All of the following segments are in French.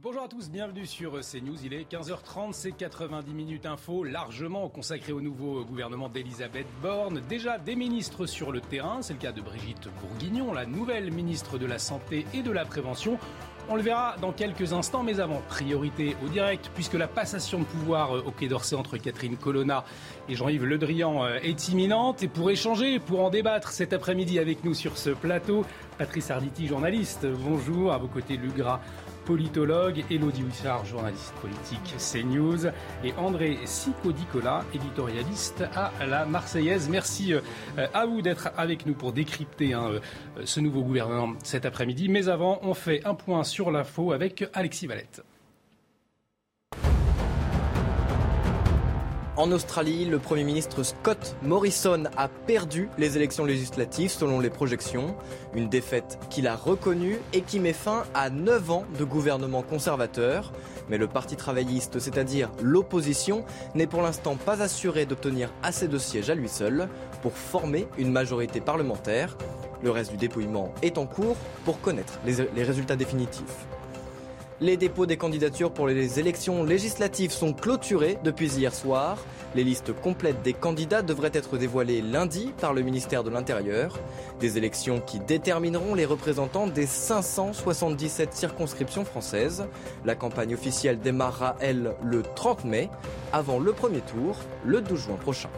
Bonjour à tous, bienvenue sur CNews. Il est 15h30, c'est 90 minutes info, largement consacré au nouveau gouvernement d'Elisabeth Borne. Déjà des ministres sur le terrain, c'est le cas de Brigitte Bourguignon, la nouvelle ministre de la Santé et de la Prévention. On le verra dans quelques instants, mais avant, priorité au direct, puisque la passation de pouvoir euh, au Quai d'Orsay entre Catherine Colonna et Jean-Yves Le Drian euh, est imminente. Et pour échanger, pour en débattre cet après-midi avec nous sur ce plateau, Patrice Arditi, journaliste. Bonjour, à vos côtés, Lugra politologue, Elodie Huissard, journaliste politique CNews, et André Sicodicola, éditorialiste à la Marseillaise. Merci euh, à vous d'être avec nous pour décrypter hein, euh, ce nouveau gouvernement cet après-midi. Mais avant, on fait un point sur l'info avec Alexis Valette. En Australie, le Premier ministre Scott Morrison a perdu les élections législatives selon les projections. Une défaite qu'il a reconnue et qui met fin à 9 ans de gouvernement conservateur. Mais le Parti travailliste, c'est-à-dire l'opposition, n'est pour l'instant pas assuré d'obtenir assez de sièges à lui seul pour former une majorité parlementaire. Le reste du dépouillement est en cours pour connaître les, résultats définitifs. Les dépôts des candidatures pour les élections législatives sont clôturés depuis hier soir. Les listes complètes des candidats devraient être dévoilées lundi par le ministère de l'Intérieur. Des élections qui détermineront les représentants des 577 circonscriptions françaises. La campagne officielle démarrera, elle, le 30 mai, avant le premier tour, le 12 juin prochain.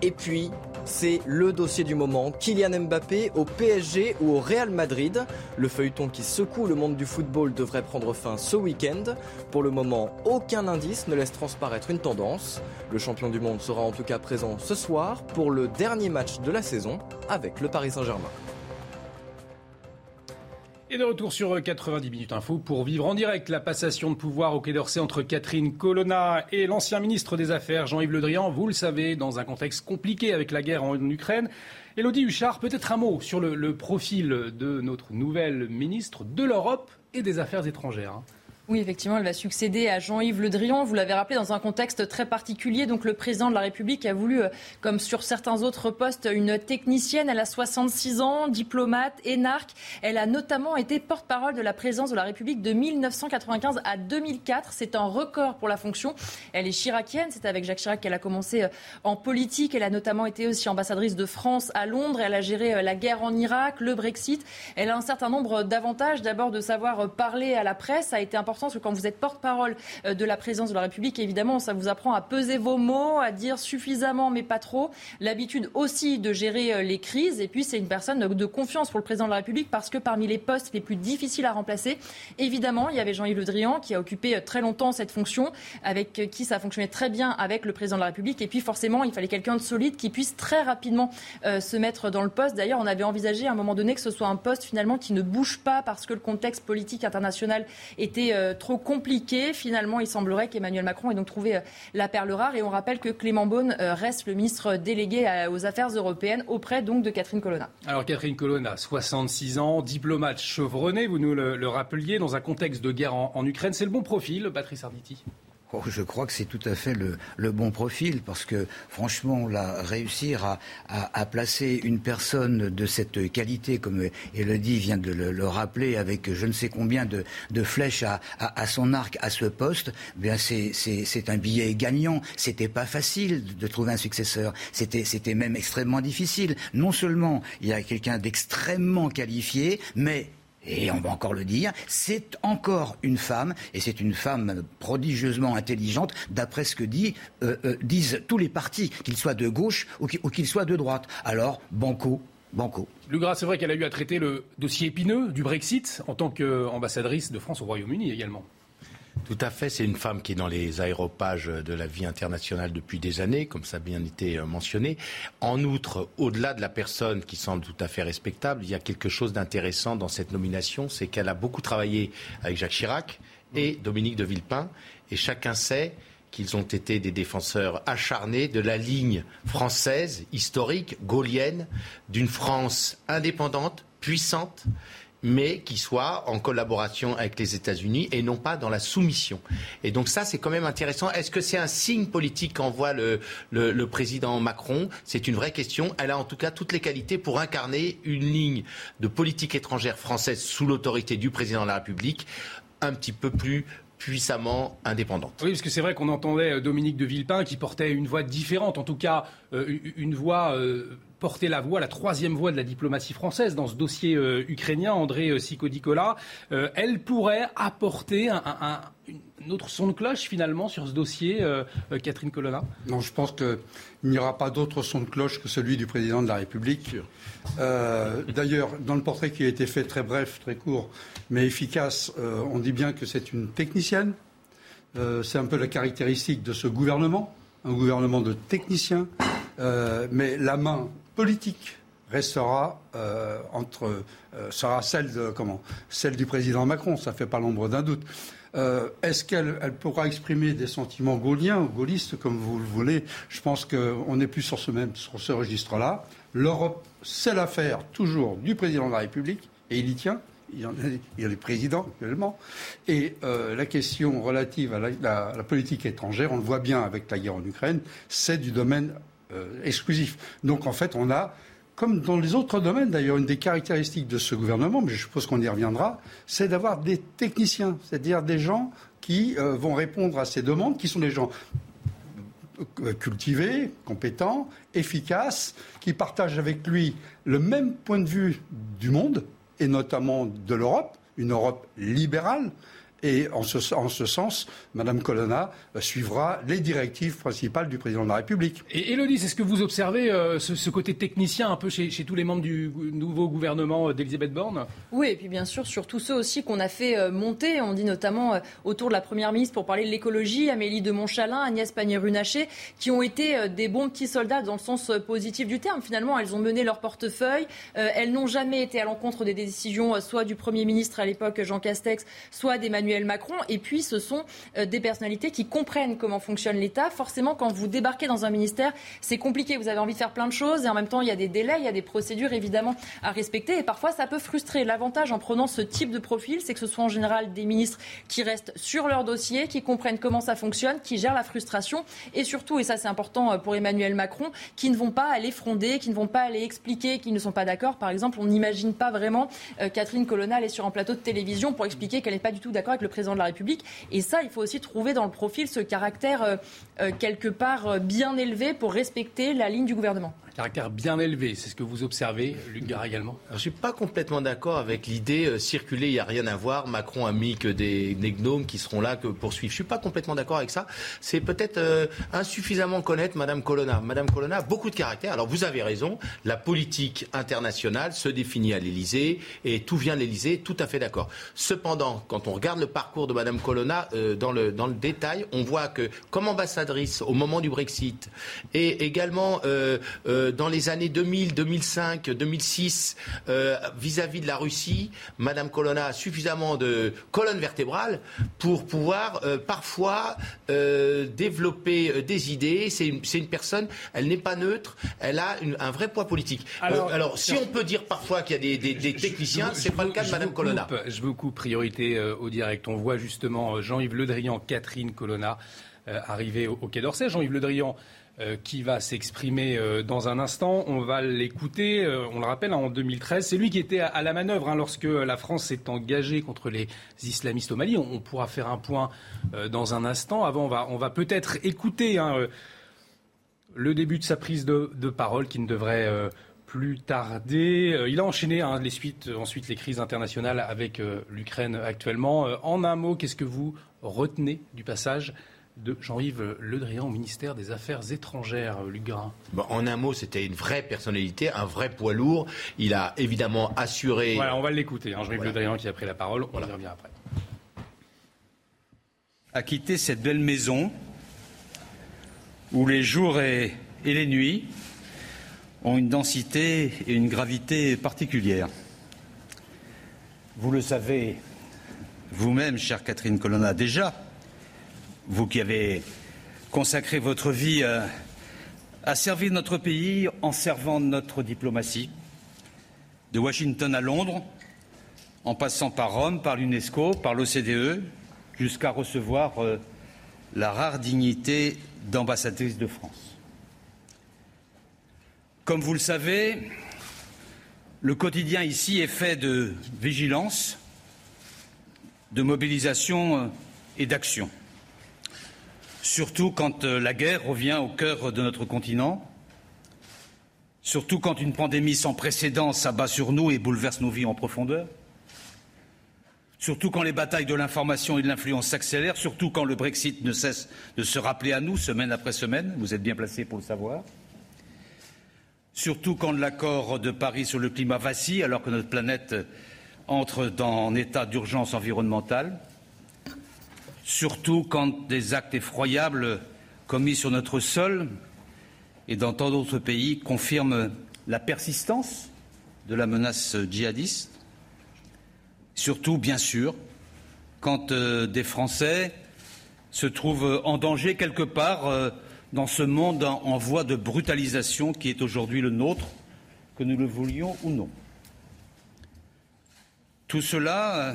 Et puis, c'est le dossier du moment. Kylian Mbappé au PSG ou au Real Madrid. Le feuilleton qui secoue le monde du football devrait prendre fin ce week-end. Pour le moment, aucun indice ne laisse transparaître une tendance. Le champion du monde sera en tout cas présent ce soir pour le dernier match de la saison avec le Paris Saint-Germain. Et de retour sur 90 minutes info pour vivre en direct la passation de pouvoir au Quai d'Orsay entre Catherine Colonna et l'ancien ministre des Affaires Jean-Yves Le Drian. Vous le savez, dans un contexte compliqué avec la guerre en Ukraine. Elodie Huchard, peut-être un mot sur le, le, profil de notre nouvelle ministre de l'Europe et des Affaires étrangères. Oui, effectivement, elle va succéder à Jean-Yves Le Drian. Vous l'avez rappelé dans un contexte très particulier. Donc, le président de la République a voulu, comme sur certains autres postes, une technicienne. Elle a 66 ans, diplomate, énarque. Elle a notamment été porte-parole de la présidence de la République de 1995 à 2004. C'est un record pour la fonction. Elle est chiracienne. C'est avec Jacques Chirac qu'elle a commencé en politique. Elle a notamment été aussi ambassadrice de France à Londres. Elle a géré la guerre en Irak, le Brexit. Elle a un certain nombre d'avantages. D'abord, de savoir parler à la presse. Ça a été important que quand vous êtes porte-parole de la présidence de la République, évidemment, ça vous apprend à peser vos mots, à dire suffisamment mais pas trop. L'habitude aussi de gérer les crises. Et puis, c'est une personne de confiance pour le président de la République parce que parmi les postes les plus difficiles à remplacer, évidemment, il y avait Jean-Yves Le Drian qui a occupé très longtemps cette fonction, avec qui ça fonctionnait très bien avec le président de la République. Et puis, forcément, il fallait quelqu'un de solide qui puisse très rapidement euh, se mettre dans le poste. D'ailleurs, on avait envisagé à un moment donné que ce soit un poste finalement qui ne bouge pas parce que le contexte politique international était euh, trop compliqué. Finalement, il semblerait qu'Emmanuel Macron ait donc trouvé la perle rare. Et on rappelle que Clément Beaune reste le ministre délégué aux affaires européennes auprès donc de Catherine Colonna. Alors Catherine Colonna, 66 ans, diplomate chevronné, vous nous le, le rappeliez, dans un contexte de guerre en, en Ukraine. C'est le bon profil, Patrice Arditi? Oh, je crois que c'est tout à fait le, bon profil parce que franchement, là, réussir à, placer une personne de cette qualité, comme Elodie vient de le, le rappeler, avec je ne sais combien de, flèches à, à, son arc à ce poste, bien c'est un billet gagnant. C'était pas facile de trouver un successeur. C'était même extrêmement difficile. Non seulement il y a quelqu'un d'extrêmement qualifié, mais et on va encore le dire, c'est encore une femme, et c'est une femme prodigieusement intelligente, d'après ce que euh, euh, disent tous les partis, qu'ils soient de gauche ou qu'ils soient de droite. Alors, banco, banco. Lugra, c'est vrai qu'elle a eu à traiter le dossier épineux du Brexit en tant qu'ambassadrice de France au Royaume-Uni également. Tout à fait, c'est une femme qui est dans les aéropages de la vie internationale depuis des années, comme ça a bien été euh, mentionné. En outre, au-delà de la personne qui semble tout à fait respectable, il y a quelque chose d'intéressant dans cette nomination, c'est qu'elle a beaucoup travaillé avec Jacques Chirac et Dominique de Villepin, et chacun sait qu'ils ont été des défenseurs acharnés de la ligne française, historique, gaulienne, d'une France indépendante, puissante, mais qui soit en collaboration avec les États-Unis et non pas dans la soumission. Et donc ça, c'est quand même intéressant. Est-ce que c'est un signe politique qu'envoie le, président Macron? C'est une vraie question. Elle a en tout cas toutes les qualités pour incarner une ligne de politique étrangère française sous l'autorité du président de la République un petit peu plus puissamment indépendante. Oui, parce que c'est vrai qu'on entendait euh, Dominique de Villepin qui portait une voix différente, en tout cas euh, une voix euh, porter la voix, la troisième voix de la diplomatie française dans ce dossier euh, ukrainien, André euh, Sikodicola. Euh, elle pourrait apporter un, une autre son de cloche finalement sur ce dossier, Catherine Colonna? Non, je pense qu'il n'y aura pas d'autre son de cloche que celui du président de la République. D'ailleurs, dans le portrait qui a été fait très bref, très court, mais efficace, on dit bien que c'est une technicienne. c'est un peu la caractéristique de ce gouvernement, un gouvernement de techniciens. mais la main politique restera euh, entre euh, sera celle de comment celle du président Macron ça fait pas l'ombre d'un doute. Euh, est-ce qu'elle elle pourra exprimer des sentiments gauliens ou gaullistes comme vous le voulez? Je pense qu'on n'est plus sur ce même sur ce registre là l'Europe c'est l'affaire toujours du président de la République et il y tient. Il y, a, il les présidents actuellement. Et la question relative à la, la, politique étrangère, on le voit bien avec la guerre en Ukraine, c'est du domaine exclusif. Donc en fait, on a comme dans les autres domaines, d'ailleurs, une des caractéristiques de ce gouvernement, mais je suppose qu'on y reviendra, c'est d'avoir des techniciens, c'est-à-dire des gens qui euh, vont répondre à ces demandes, qui sont des gens euh, cultivés, compétents, efficaces, qui partagent avec lui le même point de vue du monde, et notamment de l'Europe, une Europe libérale, et en ce, sens, Mme Colonna euh, suivra les directives principales du président de la République. Et Élodie, est-ce que vous observez euh, ce, côté technicien un peu chez, tous les membres du nouveau gouvernement euh, d'Elisabeth Borne? Oui, et puis bien sûr, sur tous ceux aussi qu'on a fait monter. On dit notamment autour de la Première ministre pour parler de l'écologie, Amélie de Montchalin, Agnès Pannier-Runacher, qui ont été des bons petits soldats dans le sens positif du terme. Finalement, elles ont mené leur portefeuille. elles n'ont jamais été à l'encontre des décisions soit du Premier ministre à l'époque, Jean Castex, soit d'Emmanuel Macron. Et puis, ce sont euh, des personnalités qui comprennent comment fonctionne l'État. Forcément, quand vous débarquez dans un ministère, c'est compliqué. Vous avez envie de faire plein de choses et en même temps, il y a des délais, il y a des procédures évidemment à respecter. Et parfois, ça peut frustrer. L'avantage en prenant ce type de profil, c'est que ce soit en général des ministres qui restent sur leur dossier, qui comprennent comment ça fonctionne, qui gèrent la frustration et surtout, et ça c'est important euh, pour Emmanuel Macron, qui ne vont pas aller fronder, qui ne vont pas aller expliquer qu'ils ne sont pas d'accord. Par exemple, on n'imagine pas vraiment euh, Catherine Colonna aller sur un plateau de télévision pour expliquer qu'elle n'est pas du tout d'accord avec le président de la République. Et ça, il faut aussi trouver dans le profil ce caractère euh, euh, quelque part euh, bien élevé pour respecter la ligne du gouvernement caractère bien élevé. C'est ce que vous observez, Luc également? Je ne suis pas complètement d'accord avec l'idée euh, circuler, il n'y a rien à voir. Macron a mis que des, gnomes qui seront là que pour suivre. Je ne suis pas complètement d'accord avec ça. C'est peut-être euh, insuffisamment connaître Madame Colonna. Madame Colonna a beaucoup de caractère. Alors vous avez raison, la politique internationale se définit à l'Élysée et tout vient de l'Élysée, tout à fait d'accord. Cependant, quand on regarde le parcours de Madame Colonna euh, dans, le, dans le détail, on voit que comme ambassadrice au moment du Brexit et également euh, dans les années 2000, 2005, 2006, vis-à-vis de la Russie, Madame Colonna a suffisamment de colonne vertébrale pour pouvoir euh, parfois euh, développer des idées. C'est une, une, personne, elle n'est pas neutre, elle a un vrai poids politique. Alors, alors si on peut dire parfois qu'il y a des, des, des techniciens, c'est pas le cas de Madame Colonna. je vous coupe priorité au direct. On voit justement Jean-Yves Le Drian, Catherine Colonna arriver au, au Quai d'Orsay. Jean-Yves Le Drian euh, qui va s'exprimer euh, dans un instant. On va l'écouter. Euh, on le rappelle, en 2013, c'est lui qui était à, la manœuvre hein, lorsque la France s'est engagée contre les islamistes au Mali. On, pourra faire un point dans un instant. Avant, on va, peut-être écouter hein, le début de sa prise de, parole qui ne devrait plus tarder. il a enchaîné hein, les suites, ensuite les crises internationales avec l'Ukraine actuellement. en un mot, qu'est-ce que vous retenez du passage de Jean-Yves Le Drian au ministère des Affaires étrangères, Luc Garin En un mot, c'était une vraie personnalité, un vrai poids lourd. Il a évidemment assuré. Voilà, on va l'écouter. Hein, Jean-Yves Le Drian qui a pris la parole. On y revient après. à quitter cette belle maison où les jours et, et les nuits ont une densité et une gravité particulières. Vous le savez vous-même, chère Catherine Colonna, déjà, vous qui avez consacré votre vie à, à servir notre pays en servant notre diplomatie, de Washington à Londres, en passant par Rome, par l'UNESCO, par l'OCDE, jusqu'à recevoir euh, la rare dignité d'ambassadrice de France. Comme vous le savez, le quotidien ici est fait de vigilance, de mobilisation euh, et d'action. Surtout quand euh, la guerre revient au cœur de notre continent, surtout quand une pandémie sans précédent s'abat sur nous et bouleverse nos vies en profondeur, surtout quand les batailles de l'information et de l'influence s'accélèrent, surtout quand le Brexit ne cesse de se rappeler à nous semaine après semaine, vous êtes bien placé pour le savoir, surtout quand l'accord de Paris sur le climat vacille alors que notre planète entre dans un état d'urgence environnementale, surtout quand des actes effroyables commis sur notre sol et dans tant d'autres pays confirment la persistance de la menace djihadiste, surtout, bien sûr, quand euh, des Français se trouvent en danger quelque part euh, dans ce monde en, voie de brutalisation qui est aujourd'hui le nôtre, que nous le voulions ou non. Tout cela, euh,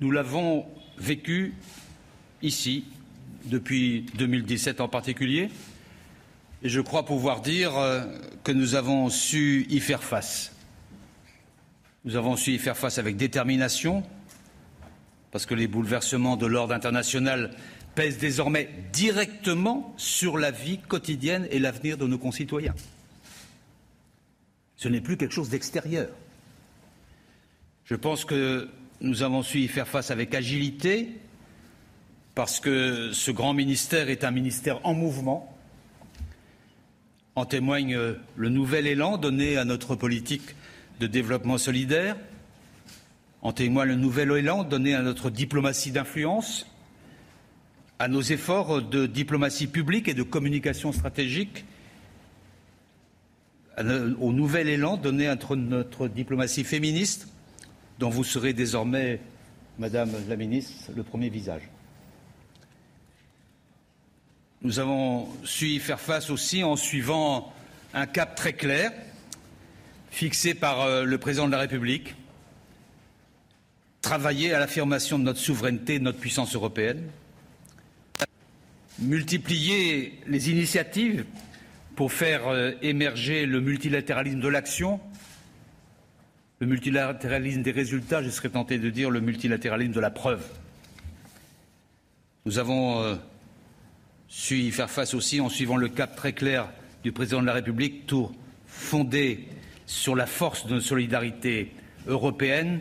nous l'avons vécu ici depuis 2017 en particulier, et je crois pouvoir dire euh, que nous avons su y faire face. Nous avons su y faire face avec détermination, parce que les bouleversements de l'ordre international pèsent désormais directement sur la vie quotidienne et l'avenir de nos concitoyens. Ce n'est plus quelque chose d'extérieur. Je pense que nous avons su y faire face avec agilité, parce que ce grand ministère est un ministère en mouvement. En témoigne le nouvel élan donné à notre politique de développement solidaire. En témoigne le nouvel élan donné à notre diplomatie d'influence, à nos efforts de diplomatie publique et de communication stratégique, au nouvel élan donné à notre diplomatie féministe, dont vous serez désormais, Madame la Ministre, le premier visage. Nous avons su y faire face aussi en suivant un cap très clair, fixé par euh, le président de la République, travailler à l'affirmation de notre souveraineté et de notre puissance européenne, multiplier les initiatives pour faire euh, émerger le multilatéralisme de l'action, le multilatéralisme des résultats, je serais tenté de dire le multilatéralisme de la preuve. Nous avons euh, su y faire face aussi en suivant le cap très clair du président de la République, tout fondé sur la force de notre solidarité européenne,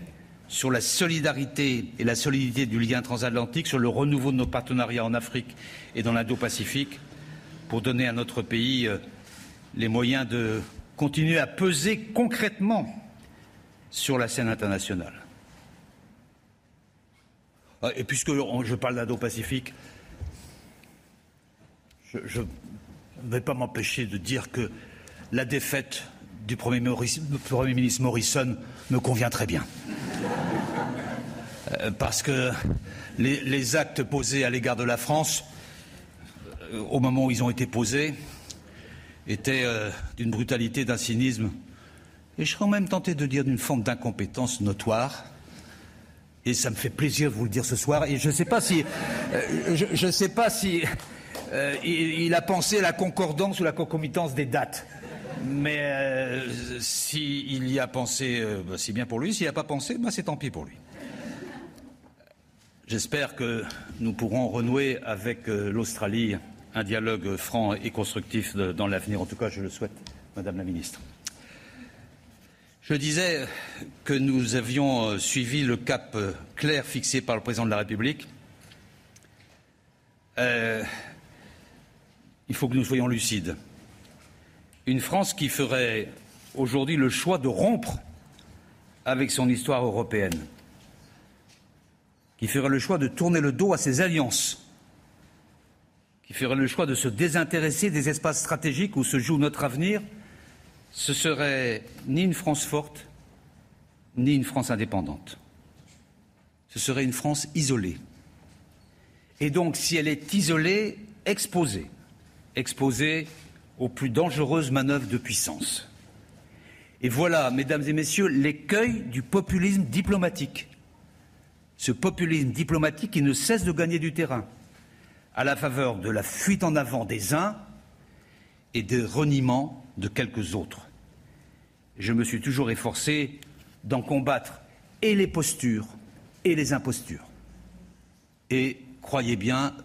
sur la solidarité et la solidité du lien transatlantique, sur le renouveau de nos partenariats en Afrique et dans l'Indo-Pacifique, pour donner à notre pays euh, les moyens de continuer à peser concrètement sur la scène internationale. Ah, et puisque je parle d'Indo-Pacifique, je ne vais pas m'empêcher de dire que la défaite du Premier, ministre Morrison me convient très bien. Euh, parce que les, les, actes posés à l'égard de la France, euh, au moment où ils ont été posés, étaient euh, d'une brutalité, d'un cynisme, et je serais même tenté de dire d'une forme d'incompétence notoire. Et ça me fait plaisir de vous le dire ce soir. Et je ne sais pas si, euh, je ne sais pas si euh, il, a pensé à la concordance ou la concomitance des dates. Mais euh, s'il y a pensé, euh, bah, c'est bien pour lui. S'il n'y a pas pensé, bah, c'est tant pis pour lui. J'espère que nous pourrons renouer avec l'Australie un dialogue franc et constructif dans l'avenir. En tout cas, je le souhaite, Madame la Ministre. Je disais que nous avions euh, suivi le cap euh, clair fixé par le président de la République. Euh, il faut que nous soyons lucides. Une France qui ferait aujourd'hui le choix de rompre avec son histoire européenne, qui ferait le choix de tourner le dos à ses alliances, qui ferait le choix de se désintéresser des espaces stratégiques où se joue notre avenir, ce serait ni une France forte, ni une France indépendante. Ce serait une France isolée. Et donc, si elle est isolée, exposée, exposée aux plus dangereuses manœuvres de puissance. Et voilà, mesdames et messieurs, l'écueil du populisme diplomatique ce populisme diplomatique qui ne cesse de gagner du terrain à la faveur de la fuite en avant des uns et des reniements de quelques autres. Je me suis toujours efforcé d'en combattre et les postures et les impostures. Et croyez bien,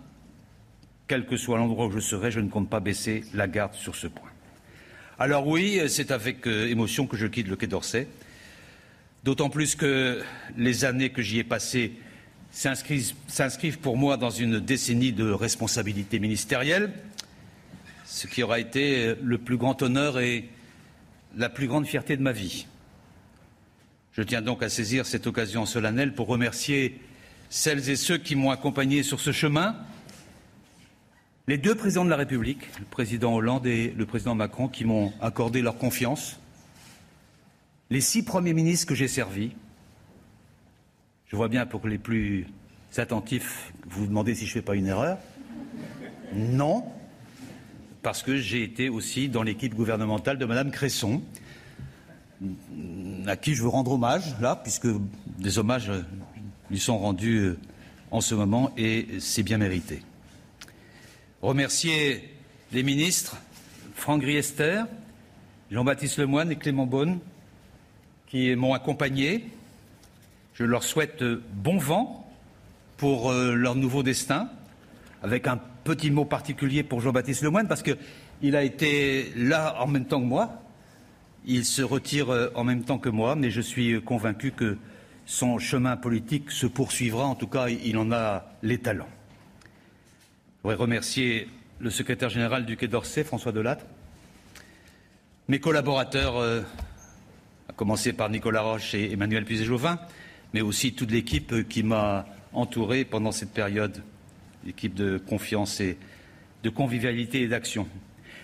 quel que soit l'endroit où je serai, je ne compte pas baisser la garde sur ce point. Alors oui, c'est avec euh, émotion que je quitte le Quai d'Orsay d'autant plus que les années que j'y ai passées s'inscrivent pour moi dans une décennie de responsabilité ministérielle, ce qui aura été le plus grand honneur et la plus grande fierté de ma vie. Je tiens donc à saisir cette occasion solennelle pour remercier celles et ceux qui m'ont accompagné sur ce chemin, les deux présidents de la République, le président Hollande et le président Macron, qui m'ont accordé leur confiance, les six premiers ministres que j'ai servis, je vois bien pour les plus attentifs, vous vous demandez si je ne fais pas une erreur. Non, parce que j'ai été aussi dans l'équipe gouvernementale de Mme Cresson, à qui je veux rendre hommage, là, puisque des hommages lui sont rendus euh, en ce moment et c'est bien mérité. Remercier les ministres, Franck Griester, Jean-Baptiste Lemoyne et Clément Beaune, qui m'ont accompagné. Je leur souhaite bon vent pour euh, leur nouveau destin, avec un petit mot particulier pour Jean-Baptiste Lemoyne, parce qu'il a été là en même temps que moi. Il se retire euh, en même temps que moi, mais je suis convaincu que son chemin politique se poursuivra. En tout cas, il en a les talents. Je voudrais remercier le secrétaire général du Quai d'Orsay, François Delattre, mes collaborateurs euh, à commencer par Nicolas Roche et Emmanuel Puiset-Jauvin, mais aussi toute l'équipe qui m'a entouré pendant cette période, l'équipe de confiance et de convivialité et d'action.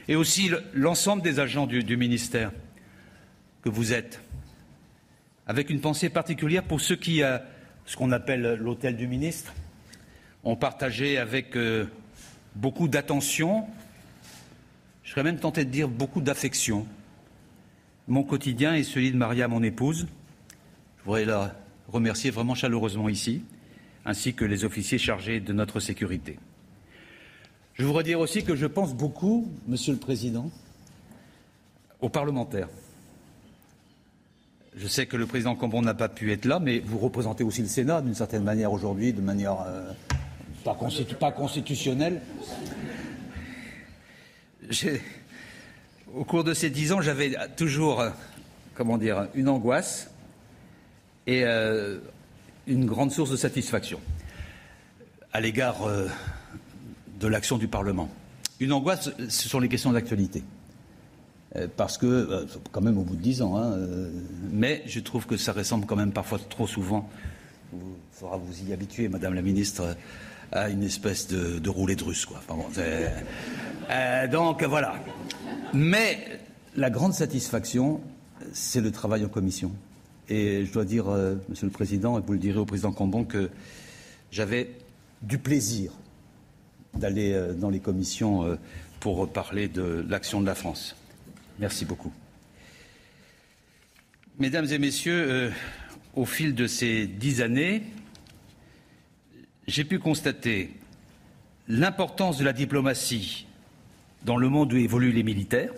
Et aussi l'ensemble des agents du, du, ministère que vous êtes, avec une pensée particulière pour ceux qui, à ce qu'on appelle l'hôtel du ministre, ont partagé avec euh, beaucoup d'attention, je serais même tenté de dire beaucoup d'affection, mon quotidien et celui de Maria, mon épouse. Je voudrais la remercier vraiment chaleureusement ici, ainsi que les officiers chargés de notre sécurité. Je voudrais dire aussi que je pense beaucoup, Monsieur le Président, aux parlementaires. Je sais que le président Cambon n'a pas pu être là, mais vous représentez aussi le Sénat d'une certaine manière aujourd'hui, de manière euh, pas, constitu pas, constitutionnelle. Au cours de ces dix ans, j'avais toujours, euh, comment dire, une angoisse et euh, une grande source de satisfaction à l'égard euh, de l'action du Parlement. Une angoisse, ce sont les questions d'actualité. Euh, parce que, euh, quand même au bout de dix ans, hein, mais je trouve que ça ressemble quand même parfois trop souvent, il faudra vous y habituer, Madame la Ministre, à une espèce de, de roulée de russe. Donc voilà. Mais la grande satisfaction, c'est le travail en commission. Je dois dire, euh, Monsieur le Président, et vous le direz au Président Cambon, que j'avais du plaisir d'aller euh, dans les commissions euh, pour parler de l'action de la France. Merci beaucoup. Mesdames et Messieurs, au fil de ces dix années, j'ai pu constater l'importance de la diplomatie dans le monde où évoluent les militaires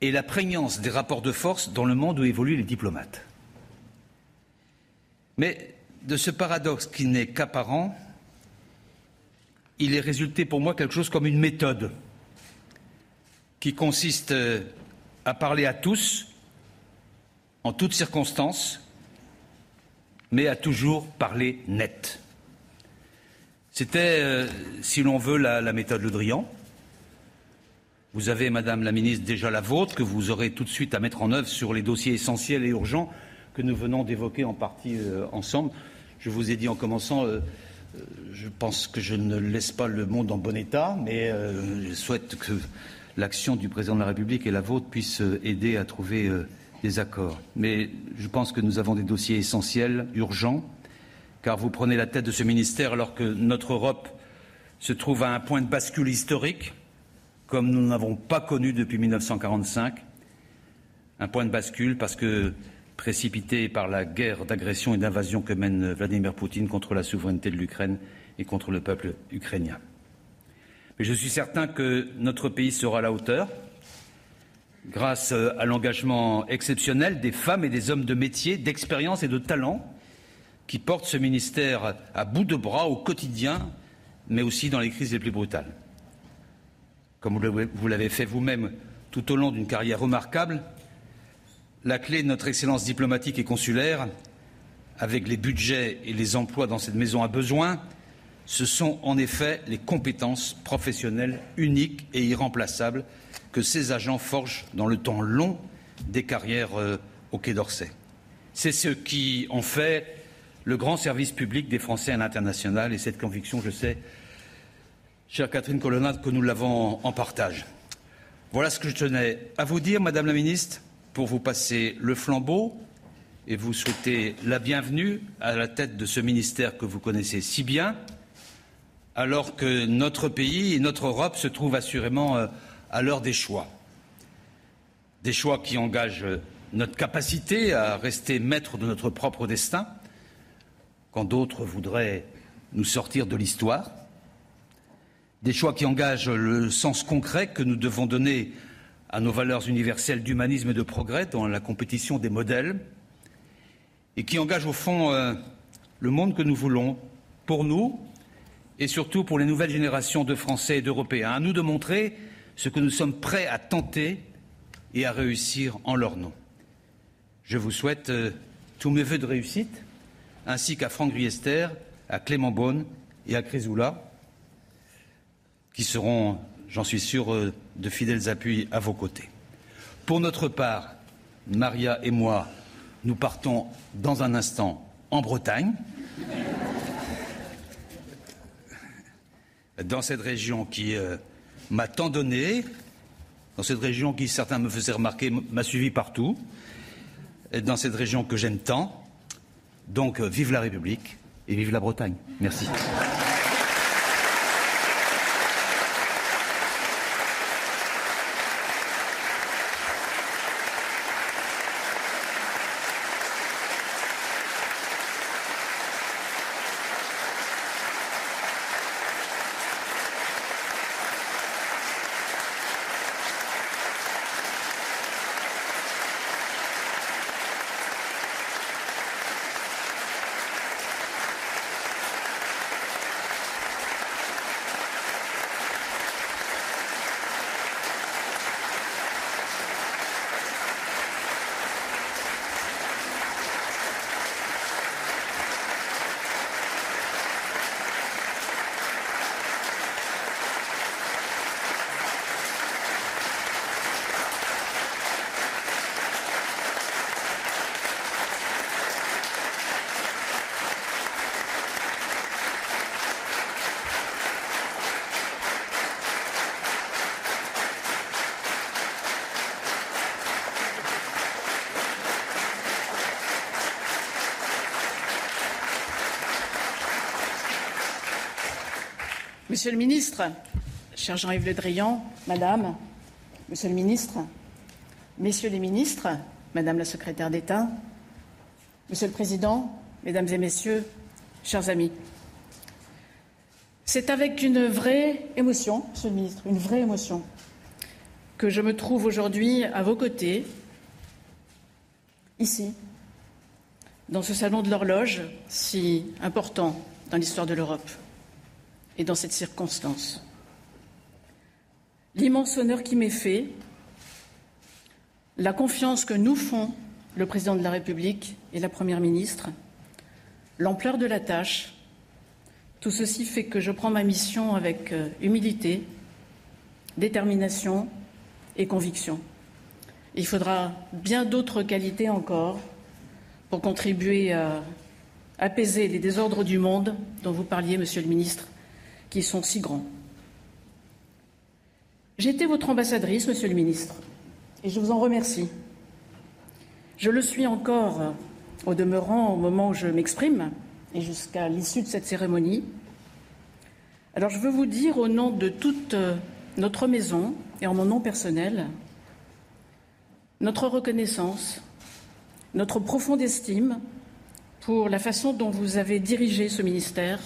et la prégnance des rapports de force dans le monde où évoluent les diplomates. Mais de ce paradoxe qui n'est qu'apparent, il est résulté pour moi quelque chose comme une méthode qui consiste à parler à tous, en toutes circonstances, mais à toujours parler net. C'était, euh, si l'on veut, la, la, méthode Le Drian. Vous avez, Madame la Ministre, déjà la vôtre, que vous aurez tout de suite à mettre en œuvre sur les dossiers essentiels et urgents que nous venons d'évoquer en partie euh, ensemble. Je vous ai dit en commençant, euh, euh, je pense que je ne laisse pas le monde en bon état, mais je souhaite que l'action du président de la République et la vôtre puissent aider à trouver des accords. Mais je pense que nous avons des dossiers essentiels, urgents, car vous prenez la tête de ce ministère alors que notre Europe se trouve à un point de bascule historique, comme nous n'avons pas connu depuis 1945. Un point de bascule parce que précipité par la guerre d'agression et d'invasion que mène Vladimir Poutine contre la souveraineté de l'Ukraine et contre le peuple ukrainien. Mais je suis certain que notre pays sera à la hauteur, grâce à l'engagement exceptionnel des femmes et des hommes de métier, d'expérience et de talent qui portent ce ministère à bout de bras au quotidien, mais aussi dans les crises les plus brutales. Comme vous l'avez fait vous-même tout au long d'une carrière remarquable, la clé de notre excellence diplomatique et consulaire, avec les budgets et les emplois dans cette maison à besoin, ce sont en effet les compétences professionnelles uniques et irremplaçables que ces agents forgent dans le temps long des carrières euh, au Quai d'Orsay. C'est ce qui en fait le grand service public des Français à l'international et cette conviction, je sais, chère Catherine Colonna, que nous l'avons en partage. Voilà ce que je tenais à vous dire, Madame la Ministre pour vous passer le flambeau et vous souhaiter la bienvenue à la tête de ce ministère que vous connaissez si bien, alors que notre pays et notre Europe se trouvent assurément euh, à l'heure des choix. Des choix qui engagent notre capacité à rester maître de notre propre destin, quand d'autres voudraient nous sortir de l'histoire. Des choix qui engagent le sens concret que nous devons donner à nos valeurs universelles d'humanisme et de progrès dans la compétition des modèles et qui engage au fond euh, le monde que nous voulons pour nous et surtout pour les nouvelles générations de Français et d'Européens. À nous de montrer ce que nous sommes prêts à tenter et à réussir en leur nom. Je vous souhaite euh, tous mes voeux de réussite, ainsi qu'à Franck Riester, à Clément Beaune et à Chrysoula, qui seront j'en suis sûr, euh, de fidèles appuis à vos côtés. Pour notre part, Maria et moi, nous partons dans un instant en Bretagne, dans cette région qui euh, m'a tant donné, dans cette région qui, certains me faisaient remarquer, m'a suivi partout, et dans cette région que j'aime tant. Donc, euh, vive la République et vive la Bretagne. Merci. Monsieur le ministre, cher Jean-Yves Le Drian, Madame, Monsieur le ministre, Messieurs les ministres, Madame la secrétaire d'État, Monsieur le Président, Mesdames et Messieurs, chers amis, c'est avec une vraie émotion, Monsieur le ministre, une vraie émotion, que je me trouve aujourd'hui à vos côtés, ici, dans ce salon de l'horloge si important dans l'histoire de l'Europe et dans cette circonstance. L'immense honneur qui m'est fait, la confiance que nous font le président de la République et la Première ministre, l'ampleur de la tâche, tout ceci fait que je prends ma mission avec euh, humilité, détermination et conviction. Il faudra bien d'autres qualités encore pour contribuer à apaiser les désordres du monde dont vous parliez, Monsieur le Ministre, qui sont si grands. Été votre ambassadrice, Monsieur le Ministre, et je vous en remercie. Je le suis encore au demeurant au moment où je m'exprime et jusqu'à l'issue de cette cérémonie. Alors je veux vous dire au nom de toute notre maison et en mon nom personnel notre reconnaissance, notre profonde estime pour la façon dont vous avez dirigé ce ministère,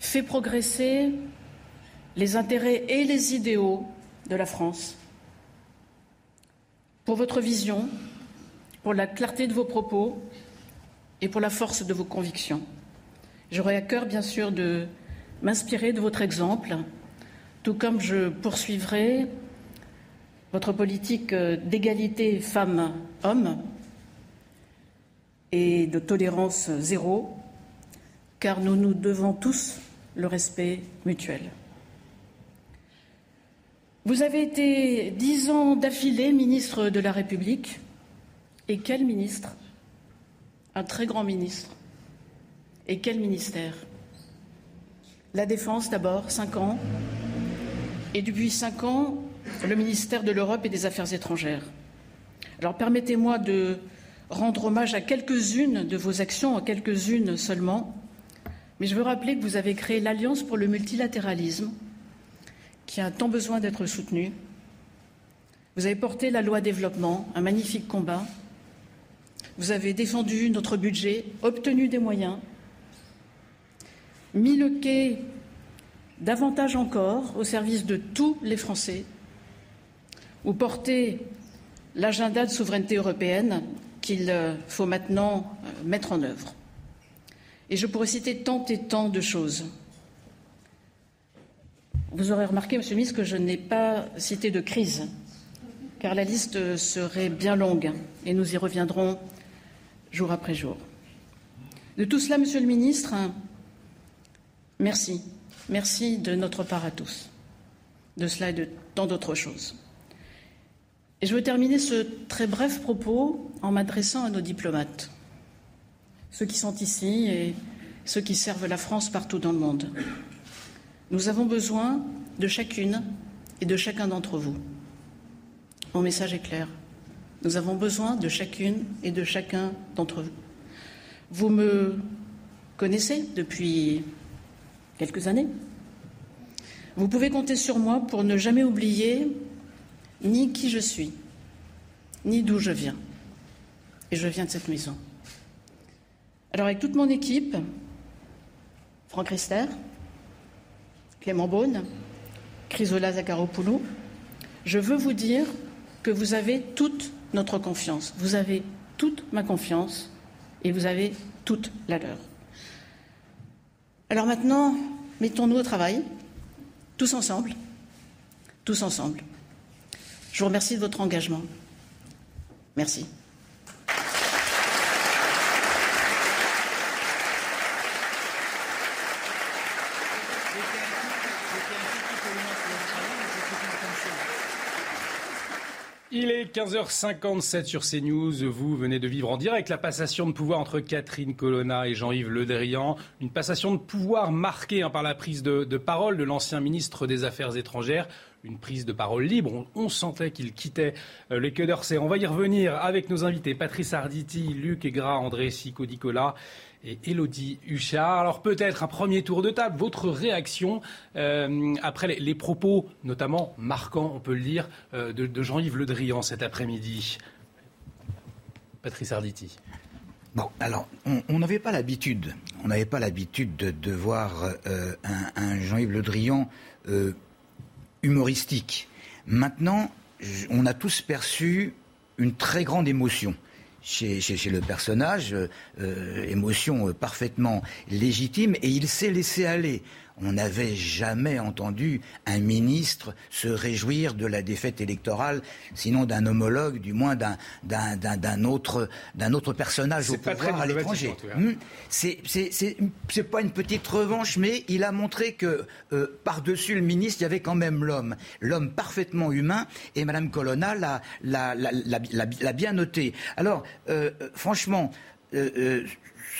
fait progresser les intérêts et les idéaux de la France, pour votre vision, pour la clarté de vos propos et pour la force de vos convictions. J'aurai à cœur, bien sûr, de m'inspirer de votre exemple, tout comme je poursuivrai votre politique d'égalité femmes-hommes et de tolérance zéro, car nous nous devons tous le respect mutuel. Vous avez été dix ans d'affilée ministre de la République. Et quel ministre? Un très grand ministre. Et quel ministère? La Défense d'abord, cinq ans. Et depuis cinq ans, le ministère de l'Europe et des Affaires étrangères. Alors permettez-moi de rendre hommage à quelques-unes de vos actions, à quelques-unes seulement, mais je veux rappeler que vous avez créé l'Alliance pour le multilatéralisme, qui a tant besoin d'être soutenue. Vous avez porté la loi développement, un magnifique combat. Vous avez défendu notre budget, obtenu des moyens, mis le quai davantage encore au service de tous les Français, ou porté l'agenda de souveraineté européenne qu'il faut maintenant mettre en œuvre. Et je pourrais citer tant et tant de choses. Vous aurez remarqué, Monsieur le ministre, que je n'ai pas cité de crise, car la liste serait bien longue et nous y reviendrons jour après jour. De tout cela, Monsieur le ministre, merci. Merci de notre part à tous, de cela et de tant d'autres choses. Et je veux terminer ce très bref propos en m'adressant à nos diplomates, ceux qui sont ici et ceux qui servent la France partout dans le monde. Nous avons besoin de chacune et de chacun d'entre vous. Mon message est clair. Nous avons besoin de chacune et de chacun d'entre vous. Vous me connaissez depuis quelques années. Vous pouvez compter sur moi pour ne jamais oublier ni qui je suis, ni d'où je viens. Et je viens de cette maison. Alors avec toute mon équipe, Franck Rister, Clément Beaune, Chrysola Zakharopoulou, je veux vous dire que vous avez toute notre confiance. Vous avez toute ma confiance et vous avez toute la leur. Alors maintenant, mettons-nous au travail, tous ensemble, tous ensemble. Je vous remercie de votre engagement. Merci. Il est 15h57 sur CNews. Vous venez de vivre en direct la passation de pouvoir entre Catherine Colonna et Jean-Yves Le Drian. Une passation de pouvoir marquée hein, par la prise de, parole de l'ancien ministre des Affaires étrangères une prise de parole libre. On, sentait qu'il quittait euh, les queues d'Orsay. On va y revenir avec nos invités Patrice Arditi, Luc Aigras, André Sico-Nicolas et Elodie Huchard. Alors peut-être un premier tour de table, votre réaction euh, après les, propos, notamment marquants, on peut le dire, euh, de, Jean-Yves Le Drian cet après-midi. Patrice Arditi. Bon, alors, on n'avait pas l'habitude, on n'avait pas l'habitude de, voir euh, un, Jean-Yves Le Drian humoristique. Maintenant, on a tous perçu une très grande émotion. Chez, chez, le personnage, euh, émotion parfaitement légitime, et il s'est laissé aller. On n'avait jamais entendu un ministre se réjouir de la défaite électorale, sinon d'un homologue, du moins d'un autre, autre personnage au pouvoir à l'étranger. Hum, C'est pas une petite revanche, mais il a montré que euh, par-dessus le ministre, il y avait quand même l'homme, l'homme parfaitement humain, et Madame Colonna l'a bien noté. Alors, euh, franchement,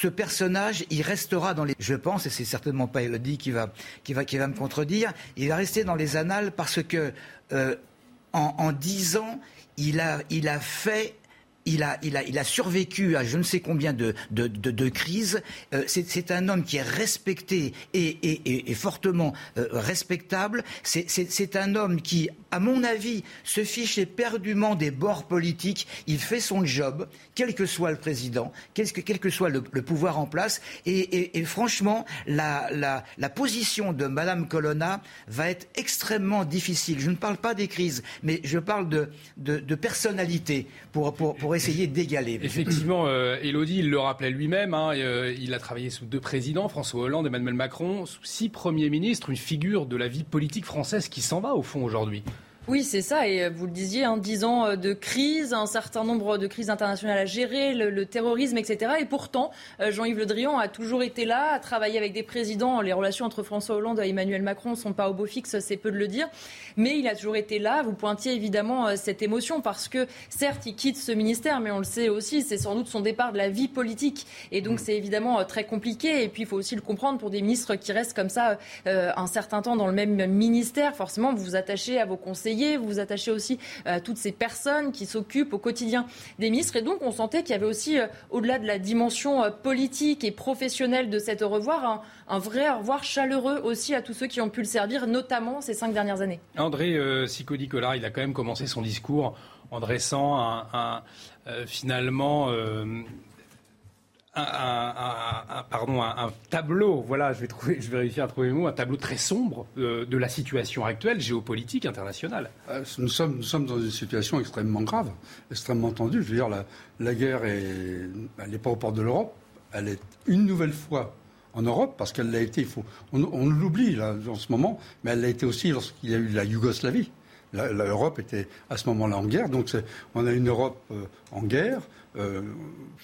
ce personnage, il restera dans les. Je pense, et c'est certainement pas Elodie qui va, qui va, qui va me contredire, il va rester dans les annales parce que en dix ans, il a, il a fait il a, il, a, il a, survécu à je ne sais combien de, de, de, crises. Euh, c'est un homme qui est respecté et, et, et, fortement euh, respectable. C'est un homme qui, à mon avis, se fiche éperdument des bords politiques. Il fait son job, quel que soit le président, quel que, soit le, pouvoir en place. Et, franchement, la, position de Madame Colonna va être extrêmement difficile. Je ne parle pas des crises, mais je parle de, personnalité pour essayer d'égaler. Effectivement, euh, Elodie, il le rappelait lui-même, hein, euh, il a travaillé sous deux présidents, François Hollande et Emmanuel Macron, sous six premiers ministres, une figure de la vie politique française qui s'en va au fond aujourd'hui. Oui, c'est ça. Et euh, vous le disiez, hein, 10 ans euh, de crise, un certain nombre de crises internationales à gérer, le, terrorisme, etc. Et pourtant, euh, Jean-Yves Le Drian a toujours été là, a travaillé avec des présidents. Les relations entre François Hollande et Emmanuel Macron ne sont pas au beau fixe, c'est peu de le dire. Mais il a toujours été là. Vous pointiez évidemment cette émotion parce que, certes, il quitte ce ministère, mais on le sait aussi, c'est sans doute son départ de la vie politique. Et donc, c'est évidemment très compliqué. Et puis, il faut aussi le comprendre pour des ministres qui restent comme ça un certain temps dans le même ministère. Forcément, vous vous attachez à vos conseillers vous vous attachez aussi euh, à toutes ces personnes qui s'occupent au quotidien des ministres. Et donc, on sentait qu'il y avait aussi, euh, au-delà de la dimension euh, politique et professionnelle de cet au revoir, un, vrai au revoir chaleureux aussi à tous ceux qui ont pu le servir, notamment ces cinq dernières années. André euh, Sicodi-Collard, il a quand même commencé son discours en dressant un, finalement un, pardon, tableau, voilà, je vais, trouver, je réussir à trouver le mot, un tableau très sombre euh, de la situation actuelle géopolitique internationale. Euh, nous, sommes, nous sommes dans une situation extrêmement grave, extrêmement tendue. Je veux dire, la, la guerre n'est pas au port de l'Europe, elle est une nouvelle fois en Europe, parce qu'elle l'a été, il faut, on, on l'oublie là, en ce moment, mais elle l'a été aussi lorsqu'il y a eu la Yougoslavie. L'Europe était à ce moment-là en guerre, donc on a une Europe euh, en guerre, euh,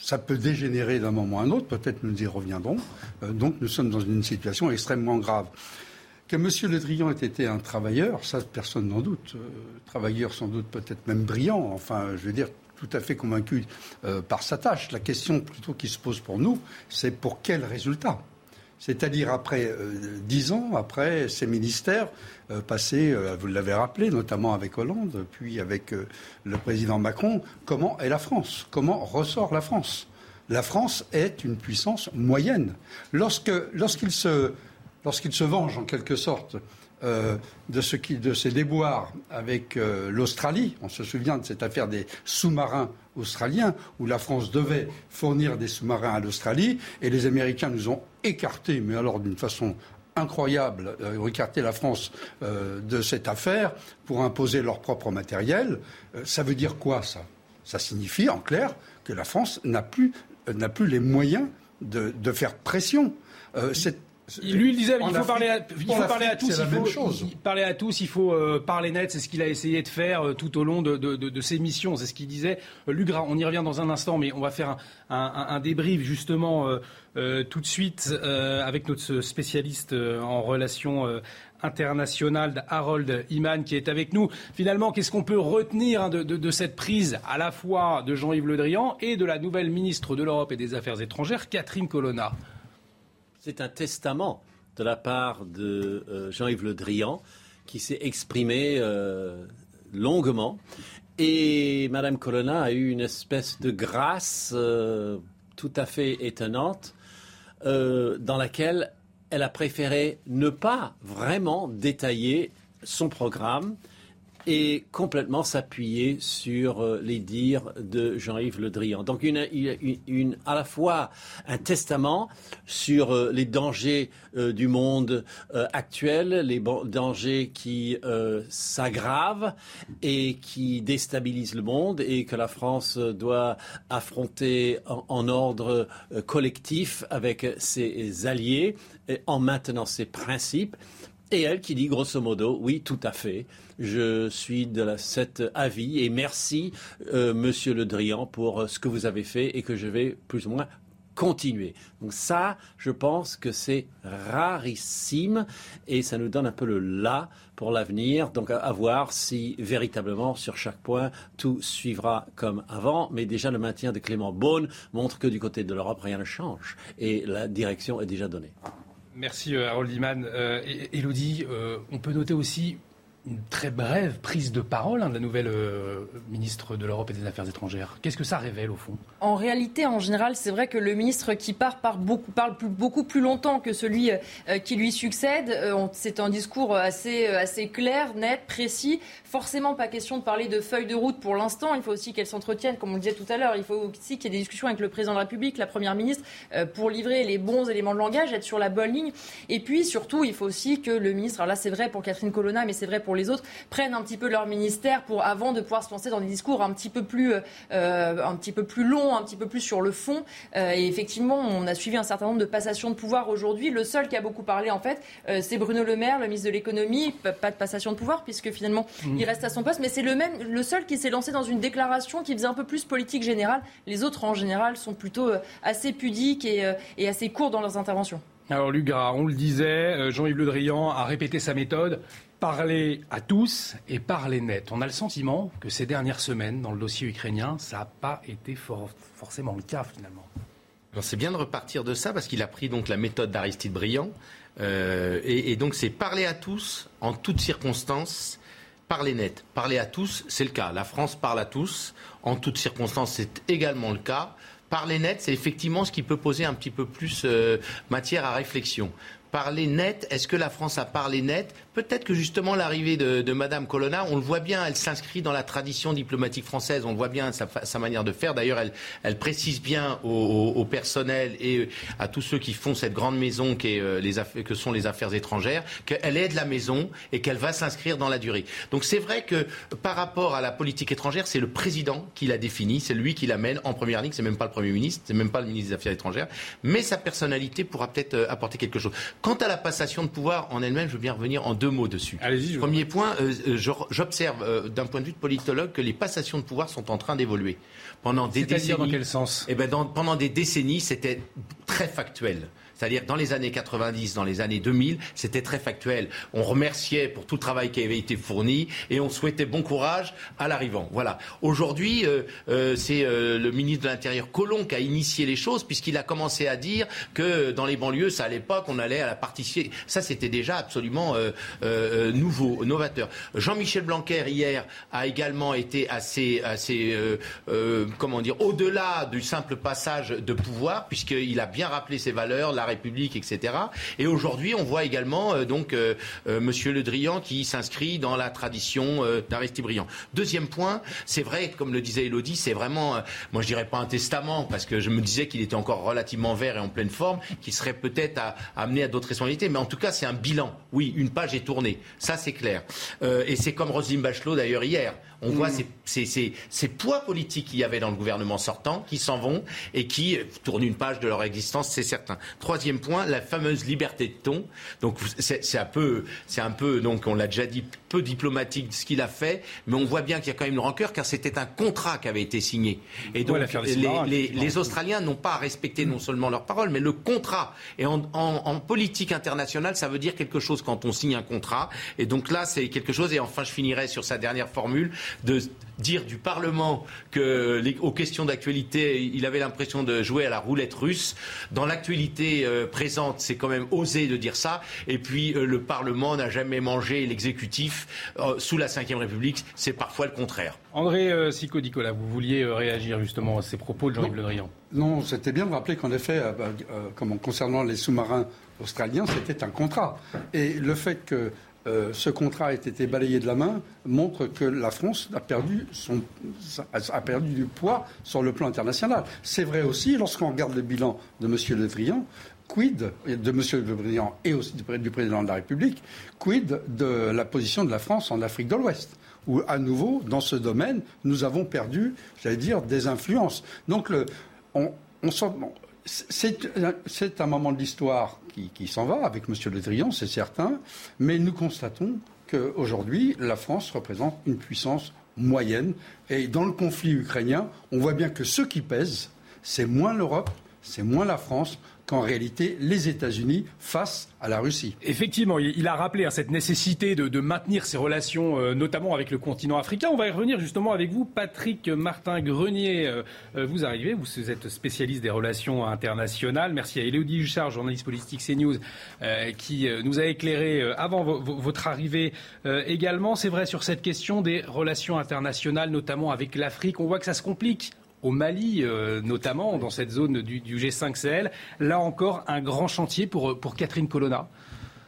ça peut dégénérer d'un moment à un autre, peut-être nous y reviendrons. Euh, donc nous sommes dans une situation extrêmement grave. Que M. Le Drian ait été un travailleur, ça personne n'en doute. Euh, travailleur sans doute peut-être même brillant, enfin je veux dire tout à fait convaincu par sa tâche. La question plutôt qui se pose pour nous, c'est pour quel résultat? C'est-à-dire après dix ans, après ces ministères passés, vous l'avez rappelé, notamment avec Hollande, puis avec le président Macron, comment est la France? Comment ressort la France? La France est une puissance moyenne. lorsqu'il se, se venge en quelque sorte euh, de, ce qui, de ses déboires avec euh, l'Australie. On se souvient de cette affaire des sous-marins australiens, où la France devait fournir des sous-marins à l'Australie, et les Américains nous ont écartés, mais alors d'une façon incroyable, euh, écarté la France de cette affaire pour imposer leur propre matériel. Ça veut dire quoi ça? Ça signifie en clair que la France n'a plus, plus les moyens de, de faire pression. Lui, il disait, il faut parler à, il faut parler à tous. Il faut parler à tous. Il faut parler net. C'est ce qu'il a essayé de faire tout au long de, de, de, de ses missions. C'est ce qu'il disait. Lugra, on y revient dans un instant, mais on va faire un, un, un débrief justement euh, tout de suite euh, avec notre spécialiste euh, en relations internationales, Harold Iman, qui est avec nous. Finalement, qu'est-ce qu'on peut retenir hein, de, cette prise à la fois de Jean-Yves Le Drian et de la nouvelle ministre de l'Europe et des Affaires étrangères, Catherine Colonna? C'est un testament de la part de Jean-Yves Le Drian qui s'est exprimé longuement. Et Madame Colonna a eu une espèce de grâce tout à fait étonnante euh, dans laquelle elle a préféré ne pas vraiment détailler son programme et complètement s'appuyer sur euh, les dires de Jean-Yves Le Drian. Donc à la fois un testament sur euh, les dangers euh, du monde actuel, les dangers qui s'aggravent et qui déstabilisent le monde et que la France doit affronter en ordre collectif avec ses alliés en maintenant ses principes. Et elle qui dit grosso modo, oui, tout à fait, je suis de cet avis et merci, euh, Monsieur Le Drian, pour euh, ce que vous avez fait et que je vais plus ou moins continuer. Donc ça, je pense que c'est rarissime et ça nous donne un peu le là pour l'avenir. Donc à, voir si véritablement sur chaque point tout suivra comme avant. Mais déjà le maintien de Clément Beaune montre que du côté de l'Europe rien ne change et la direction est déjà donnée. Merci euh, Harold Iman. Euh, Elodie, euh, on peut noter aussi une très brève prise de parole hein, de la nouvelle euh, ministre de l'Europe et des Affaires étrangères. Qu'est-ce que ça révèle au fond? En réalité, en général, c'est vrai que le ministre qui part, beaucoup, parle beaucoup plus longtemps que celui euh, qui lui succède. Euh, c'est un discours assez, assez clair, net, précis. Forcément, pas question de parler de feuille de route pour l'instant. Il faut aussi qu'elle s'entretienne, comme on le disait tout à l'heure. Il faut aussi qu'il y ait des discussions avec le président de la République, la première ministre, pour livrer les bons éléments de langage, être sur la bonne ligne. Et puis, surtout, il faut aussi que le ministre, alors là, c'est vrai pour Catherine Colonna, mais c'est vrai pour les autres prennent un petit peu leur ministère pour avant de pouvoir se lancer dans des discours un petit peu plus, euh, un petit peu plus longs, un petit peu plus sur le fond. Euh, et effectivement, on a suivi un certain nombre de passations de pouvoir aujourd'hui. Le seul qui a beaucoup parlé, en fait, euh, c'est Bruno Le Maire, le ministre de l'économie. Pas de passation de pouvoir puisque finalement, mmh. il reste à son poste. Mais c'est le même, le seul qui s'est lancé dans une déclaration qui faisait un peu plus politique générale. Les autres, en général, sont plutôt assez pudiques et, et assez courts dans leurs interventions. Alors Lugra, on le disait, Jean-Yves Le Drian a répété sa méthode parler à tous et parler net. On a le sentiment que ces dernières semaines, dans le dossier ukrainien, ça n'a pas été forcément le cas finalement. C'est bien de repartir de ça parce qu'il a pris donc la méthode d'Aristide Briand. Euh, et, donc c'est parler à tous en toutes circonstances, parler net. Parler à tous, c'est le cas. La France parle à tous en toutes circonstances, c'est également le cas. Parler net, c'est effectivement ce qui peut poser un petit peu plus euh, matière à réflexion parler net. Est-ce que la France a parlé net Peut-être que justement l'arrivée de, de Madame Colonna, on le voit bien, elle s'inscrit dans la tradition diplomatique française. On le voit bien sa, sa manière de faire. D'ailleurs, elle, précise bien au, personnel et à tous ceux qui font cette grande maison euh, que sont les affaires étrangères qu'elle est de la maison et qu'elle va s'inscrire dans la durée. Donc c'est vrai que par rapport à la politique étrangère, c'est le président qui la définit, c'est lui qui l'amène en première ligne. C'est même pas le premier ministre, c'est même pas le ministre des Affaires étrangères, mais sa personnalité pourra peut-être euh, apporter quelque chose. Quant à la passation de pouvoir en elle-même, je veux bien revenir en deux mots dessus. Premier point, euh, euh, j'observe euh, d'un point de vue de politologue que les passations de pouvoir sont en train d'évoluer. Pendant des décennies. dans quel sens? Eh ben Pendant des décennies, c'était très factuel. C'est-à-dire dans les années 90, dans les années 2000, c'était très factuel. On remerciait pour tout le travail qui avait été fourni et on souhaitait bon courage à l'arrivant. Voilà. Aujourd'hui, euh, euh, c'est euh, le ministre de l'Intérieur Colomb qui a initié les choses puisqu'il a commencé à dire que dans les banlieues, ça à l'époque, on allait à la partie. Ça, c'était déjà absolument nouveau, novateur. Jean-Michel Blanquer hier a également été assez, assez, comment dire, au-delà du simple passage de pouvoir puisqu'il a bien rappelé ses valeurs, République, etc. Et aujourd'hui, on voit également euh, donc euh, euh, Monsieur Le Drian qui s'inscrit dans la tradition d'Aristide Briand. Deuxième point, c'est vrai, comme le disait Elodie, c'est vraiment, moi je dirais pas un testament parce que je me disais qu'il était encore relativement vert et en pleine forme, qu'il serait peut-être amené à d'autres responsabilités, mais en tout cas c'est un bilan. Oui, une page est tournée, ça c'est clair. et c'est comme Roselyne Bachelot d'ailleurs hier. On voit mm. ces, ces, poids politiques qu'il y avait dans le gouvernement sortant qui s'en vont et qui tournent une page de leur existence, c'est certain. Troisième point, la fameuse liberté de ton. Donc c'est un peu, c'est un peu, donc on l'a déjà dit, peu diplomatique ce qu'il a fait, mais on voit bien qu'il y a quand même une rancœur car c'était un contrat qui avait été signé. Et donc les, Australiens n'ont pas respecté non seulement leur parole, mais le contrat. Et en, en politique internationale, ça veut dire quelque chose quand on signe un contrat. Et donc là, c'est quelque chose. Et enfin, je finirai sur sa dernière formule de dire du Parlement que aux questions d'actualité, il avait l'impression de jouer à la roulette russe. Dans l'actualité euh, présente, c'est quand même osé de dire ça. Et puis euh, le Parlement n'a jamais mangé l'exécutif euh, sous la Ve République. C'est parfois le contraire. André Sico Nicolas, vous vouliez réagir justement à ces propos de Jean-Yves Le Drian. Non, c'était bien de rappeler qu'en effet, concernant les sous-marins australiens, c'était un contrat. Et le fait que euh, ce contrat a été balayé de la main montre que la France a perdu, du poids sur le plan international. C'est vrai aussi lorsqu'on regarde le bilan de M. Le Drian, quid de M. Le Drian et aussi du président de la République, quid de la position de la France en Afrique de l'Ouest où, à nouveau, dans ce domaine, nous avons perdu, j'allais dire, des influences. Donc, on, on, c'est un moment de l'histoire qui, s'en va avec M. Le Drian, c'est certain, mais nous constatons qu'aujourd'hui, la France représente une puissance moyenne. Et dans le conflit ukrainien, on voit bien que ce qui pèse, c'est moins l'Europe, c'est moins la France qu'en réalité les États-Unis face à la Russie. Effectivement, il a rappelé hein, cette nécessité de, maintenir ses relations, euh, notamment avec le continent africain. On va y revenir justement avec vous, Patrick Martin-Grenier. Euh, euh, vous arrivez, vous êtes spécialiste des relations internationales. Merci à Elodie Huchard, journaliste politique CNews, qui nous a éclairé avant votre arrivée également. C'est vrai sur cette question des relations internationales, notamment avec l'Afrique. On voit que ça se complique au Mali, euh, notamment dans cette zone du, G5 Sahel. Là encore, un grand chantier pour, pour Catherine Colonna.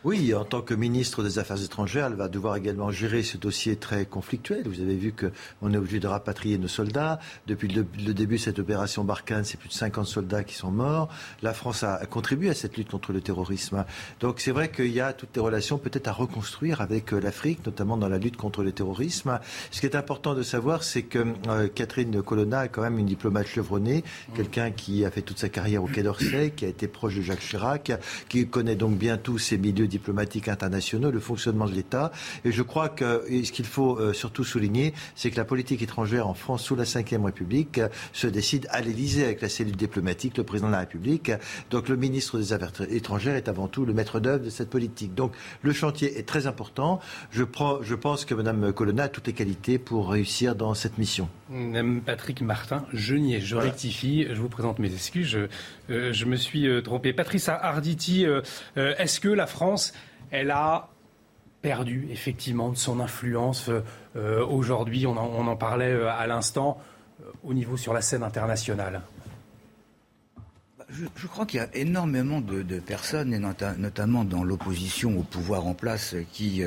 Oui, en tant que ministre des Affaires étrangères, elle va devoir également gérer ce dossier très conflictuel. Vous avez vu qu'on est obligé de rapatrier nos soldats. Depuis le, début de cette opération Barkhane, c'est plus de 50 soldats qui sont morts. La France a, contribué à cette lutte contre le terrorisme. Donc c'est vrai qu'il y a toutes les relations peut-être à reconstruire avec euh, l'Afrique, notamment dans la lutte contre le terrorisme. Ce qui est important de savoir, c'est que euh, Catherine Colonna est quand même une diplomate chevronnée, quelqu'un qui a fait toute sa carrière au Quai d'Orsay, qui a été proche de Jacques Chirac, qui connaît donc bien tous ces milieux diplomatiques internationaux, le fonctionnement de l'État. Et je crois que ce qu'il faut euh, surtout souligner, c'est que la politique étrangère en France sous la Ve République euh, se décide à l'Élysée avec la cellule diplomatique, le président de la République. Donc le ministre des Affaires étrangères est avant tout le maître d'œuvre de cette politique. Donc le chantier est très important. Je, prends, je pense que Mme Colonna a toutes les qualités pour réussir dans cette mission. Mme Patrick Martin, je niais, je rectifie, je vous présente mes excuses, je, euh, je me suis trompé. Patrice Arditi, est-ce que la France elle a perdu effectivement de son influence euh, aujourd'hui, on, en parlait euh, à l'instant, euh, au niveau sur la scène internationale bah, je, crois qu'il y a énormément de, personnes, et notamment dans l'opposition au pouvoir en place, qui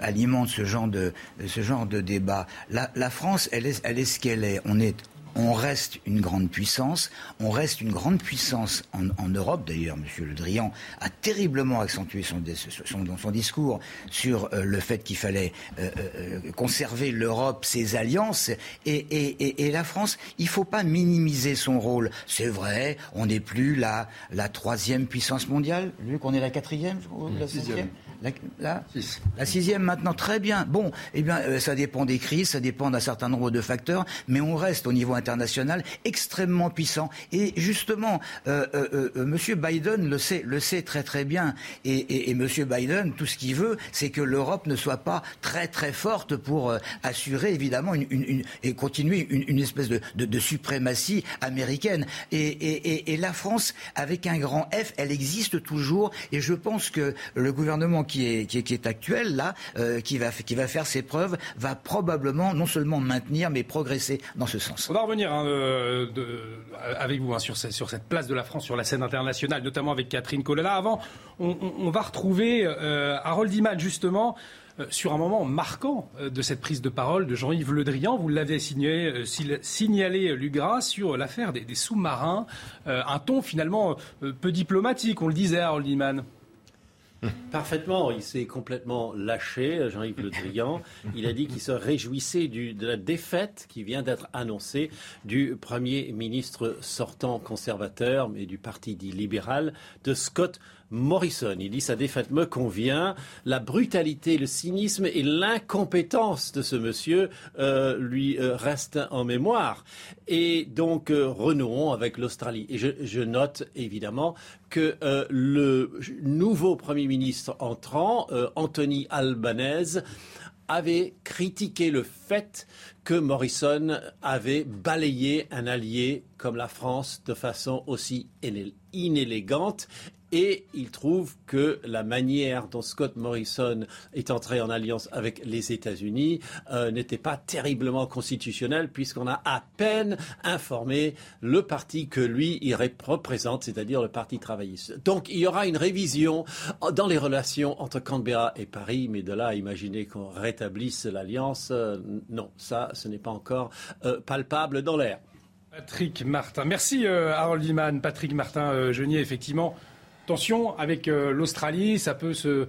alimentent ce genre de, ce genre de débat. La, la France, elle est, elle est ce qu'elle est. On est on reste une grande puissance, on reste une grande puissance en, Europe. D'ailleurs, M. Le Drian a terriblement accentué son, son, son discours sur euh, le fait qu'il fallait euh, euh, conserver l'Europe, ses alliances, et, la France. Il ne faut pas minimiser son rôle. C'est vrai, on n'est plus la, la troisième puissance mondiale, vu qu'on est la quatrième, la cinquième? La, la, sixième maintenant, très bien. Bon, eh bien, euh, ça dépend des crises, ça dépend d'un certain nombre de facteurs, mais on reste au niveau international extrêmement puissant. Et justement, euh, euh, Monsieur Biden le sait, le sait très très bien. Et, et, Monsieur Biden, tout ce qu'il veut, c'est que l'Europe ne soit pas très très forte pour assurer évidemment une, une, et continuer une, une espèce de, de, de, suprématie américaine. Et, et la France, avec un grand F, elle existe toujours. Et je pense que le gouvernement qui est, qui est, actuel, là, euh, qui, va, qui faire ses preuves, va probablement non seulement maintenir, mais progresser dans ce sens. On va revenir hein, euh, avec vous hein, sur, cette place de la France sur la scène internationale, notamment avec Catherine Colonna. Avant, on, va retrouver euh, Harold Iman, justement sur un moment marquant de cette prise de parole de Jean-Yves Le Drian. Vous l'avez signalé, signalé Lugras, sur l'affaire des, sous-marins. un ton finalement peu diplomatique, on le disait, Harold Iman. Parfaitement, il s'est complètement lâché, Jean-Yves Le Drian. Il a dit qu'il se réjouissait de la défaite qui vient d'être annoncée du Premier ministre sortant conservateur, mais du parti dit libéral, de Scott Morrison. Il dit sa défaite me convient. La brutalité, le cynisme et l'incompétence de ce monsieur euh, lui euh, restent en mémoire. Et donc euh, renouons avec l'Australie. Et je, note évidemment que le nouveau Premier ministre entrant, Anthony Albanese, avait critiqué le fait que Morrison avait balayé un allié comme la France de façon aussi inélégante et il trouve que la manière dont Scott Morrison est entré en alliance avec les États-Unis euh, n'était pas terriblement constitutionnelle, puisqu'on a à peine informé le parti que lui représente, c'est-à-dire le Parti travailliste. Donc il y aura une révision dans les relations entre Canberra et Paris, mais de là à imaginer qu'on rétablisse l'alliance, euh, non, ça, ce n'est pas encore euh, palpable dans l'air. Patrick Martin. Merci Harold Liman. Patrick Martin Genier, effectivement. Attention, avec euh, l'Australie, ça peut se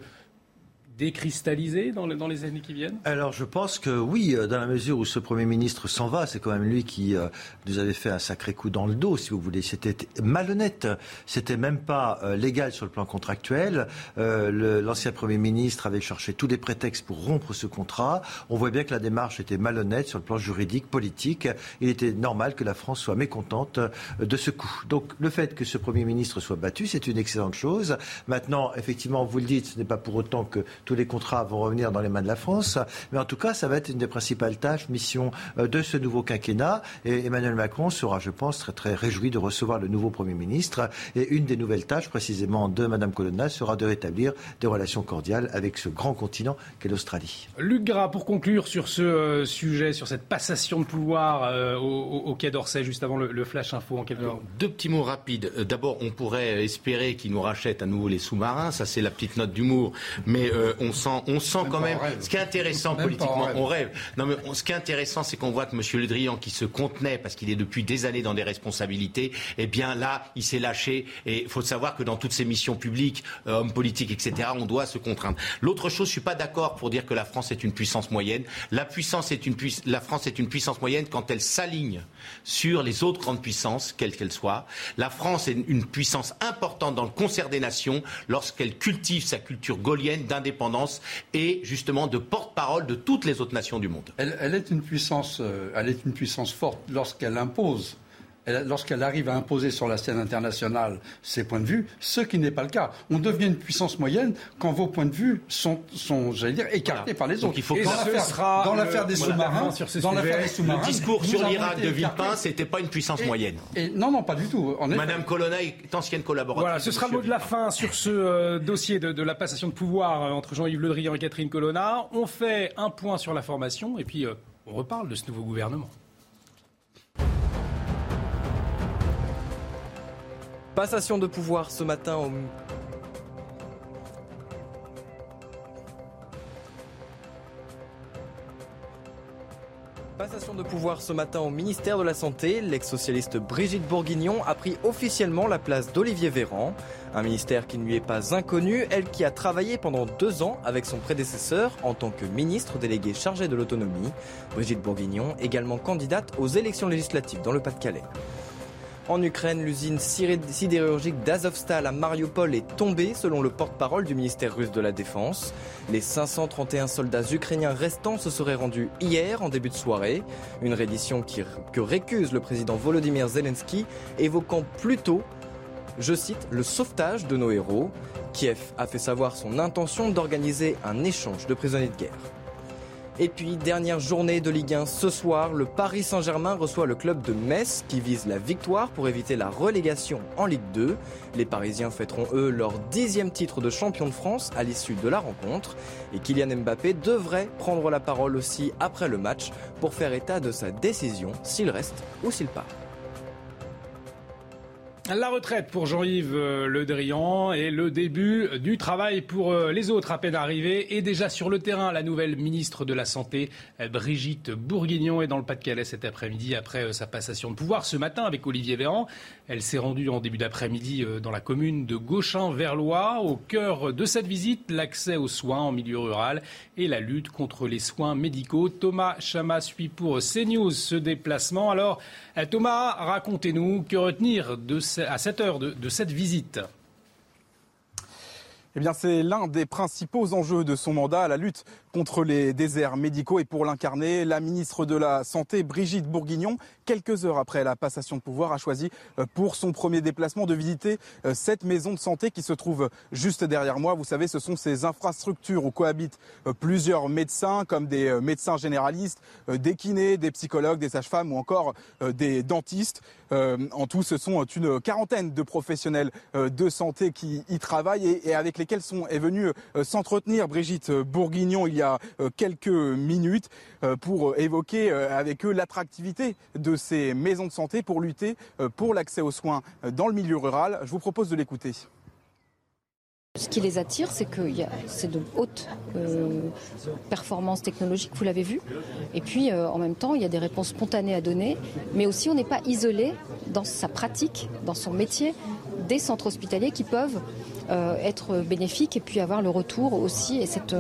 décristalliser dans, les années qui viennent? Alors je pense que oui, euh, dans la mesure où ce Premier ministre s'en va, c'est quand même lui qui euh, nous avait fait un sacré coup dans le dos, si vous voulez. C'était malhonnête, c'était même pas euh, légal sur le plan contractuel. L'ancien Premier ministre avait cherché tous les prétextes pour rompre ce contrat. On voit bien que la démarche était malhonnête sur le plan juridique, politique. Il était normal que la France soit mécontente de ce coup. Donc le fait que ce Premier ministre soit battu, c'est une excellente chose. Maintenant, effectivement, vous le dites, ce n'est pas pour autant que tous les contrats vont revenir dans les mains de la France. Mais en tout cas, ça va être une des principales tâches, missions euh, de ce nouveau quinquennat. Et Emmanuel Macron sera, je pense, très, très réjoui de recevoir le nouveau Premier ministre. Et une des nouvelles tâches, précisément, de Madame Colonna sera de rétablir des relations cordiales avec ce grand continent qu'est l'Australie. Luc Gras, pour conclure sur ce euh, sujet, sur cette passation de pouvoir euh, au, Quai d'Orsay, juste avant le, flash info en quelques mots. Deux petits mots rapides. D'abord, on pourrait espérer qu'il nous rachète à nouveau les sous-marins. Ça, c'est la petite note d'humour. Mais on sent, on sent quand même. Ce qui est intéressant politiquement, on rêve. Non, mais ce qui est intéressant, c'est qu'on voit que M. Le Drian, qui se contenait parce qu'il est depuis des années dans des responsabilités, eh bien là, il s'est lâché. Et il faut savoir que dans toutes ces missions publiques, euh, hommes politiques, etc., on doit se contraindre. L'autre chose, je suis pas d'accord pour dire que la France est une puissance moyenne. La puissance est une la France est une puissance moyenne quand elle s'aligne sur les autres grandes puissances, quelles qu'elles soient. La France est une puissance importante dans le concert des nations lorsqu'elle cultive sa culture gaulienne d'indépendance et justement de porte-parole de toutes les autres nations du monde. Elle, est une puissance, euh, elle est une puissance forte lorsqu'elle impose lorsqu'elle arrive à imposer sur la scène internationale ses points de vue, ce qui n'est pas le cas. On devient une puissance moyenne quand vos points de vue sont, sont j'allais dire, écartés par les autres. il faut Et dans l'affaire des sous-marins, dans l'affaire des sous-marins, le discours sur l'Irak de Villepin, c'était pas une puissance moyenne. Et, non, non, pas du tout. Madame Colonna est ancienne collaboratrice. Voilà, ce sera le mot de la fin sur ce euh, dossier de, de, la passation de pouvoir euh, entre Jean-Yves Le Drian et Catherine Colonna. On fait un point sur la formation et puis euh, on reparle de ce nouveau gouvernement. Passation de pouvoir ce matin au Passation de pouvoir ce matin au ministère de la Santé. L'ex-socialiste Brigitte Bourguignon a pris officiellement la place d'Olivier Véran. Un ministère qui ne lui est pas inconnu, elle qui a travaillé pendant deux ans avec son prédécesseur en tant que ministre délégué chargé de l'autonomie. Brigitte Bourguignon, également candidate aux élections législatives dans le Pas-de-Calais. En Ukraine, l'usine sidérurgique d'Azovstal à Mariupol est tombée, selon le porte-parole du ministère russe de la Défense. Les 531 soldats ukrainiens restants se seraient rendus hier en début de soirée. Une reddition que récuse le président Volodymyr Zelensky, évoquant plutôt, je cite, le sauvetage de nos héros. Kiev a fait savoir son intention d'organiser un échange de prisonniers de guerre. Et puis, dernière journée de Ligue 1 ce soir, le Paris Saint-Germain reçoit le club de Metz qui vise la victoire pour éviter la relégation en Ligue 2. Les Parisiens fêteront eux leur dixième titre de champion de France à l'issue de la rencontre. Et Kylian Mbappé devrait prendre la parole aussi après le match pour faire état de sa décision s'il reste ou s'il part. La retraite pour Jean-Yves euh, Le Drian et le début du travail pour euh, les autres à peine arrivés. Et déjà sur le terrain, la nouvelle ministre de la Santé, euh, Brigitte Bourguignon, est dans le Pas-de-Calais cet après-midi après sa passation de pouvoir ce matin avec Olivier Véran. Elle s'est rendue en début d'après-midi dans la commune de Gauchin-Verlois. Au cœur de cette visite, l'accès aux soins en milieu rural et la lutte contre les soins médicaux. Thomas Chama suit pour CNews ce déplacement. Alors, Thomas, racontez-nous que retenir de à cette heure de, cette visite. Eh bien, c'est l'un des principaux enjeux de son mandat, la lutte contre les déserts médicaux. Et pour l'incarner, la ministre de la Santé, Brigitte Bourguignon, quelques heures après la passation de pouvoir, a choisi euh, pour son premier déplacement de visiter euh, cette maison de santé qui se trouve juste derrière moi. Vous savez, ce sont ces infrastructures où cohabitent euh, plusieurs médecins, comme des médecins généralistes, des kinés, des psychologues, des sages-femmes ou encore des dentistes. En tout, ce sont une quarantaine de professionnels de santé qui y travaillent et avec lesquels sont, est venue s'entretenir Brigitte Bourguignon y a euh, quelques minutes euh, pour évoquer euh, avec eux l'attractivité de ces maisons de santé pour lutter pour l'accès aux soins dans le milieu rural. Je vous propose de l'écouter. Ce qui les attire, c'est que c'est de haute euh, performance technologique, vous l'avez vu. Et puis, euh, en même temps, il y a des réponses spontanées à donner, mais aussi on n'est pas isolé dans sa pratique, dans son métier, des centres hospitaliers qui peuvent euh, être bénéfiques et puis avoir le retour aussi et cette,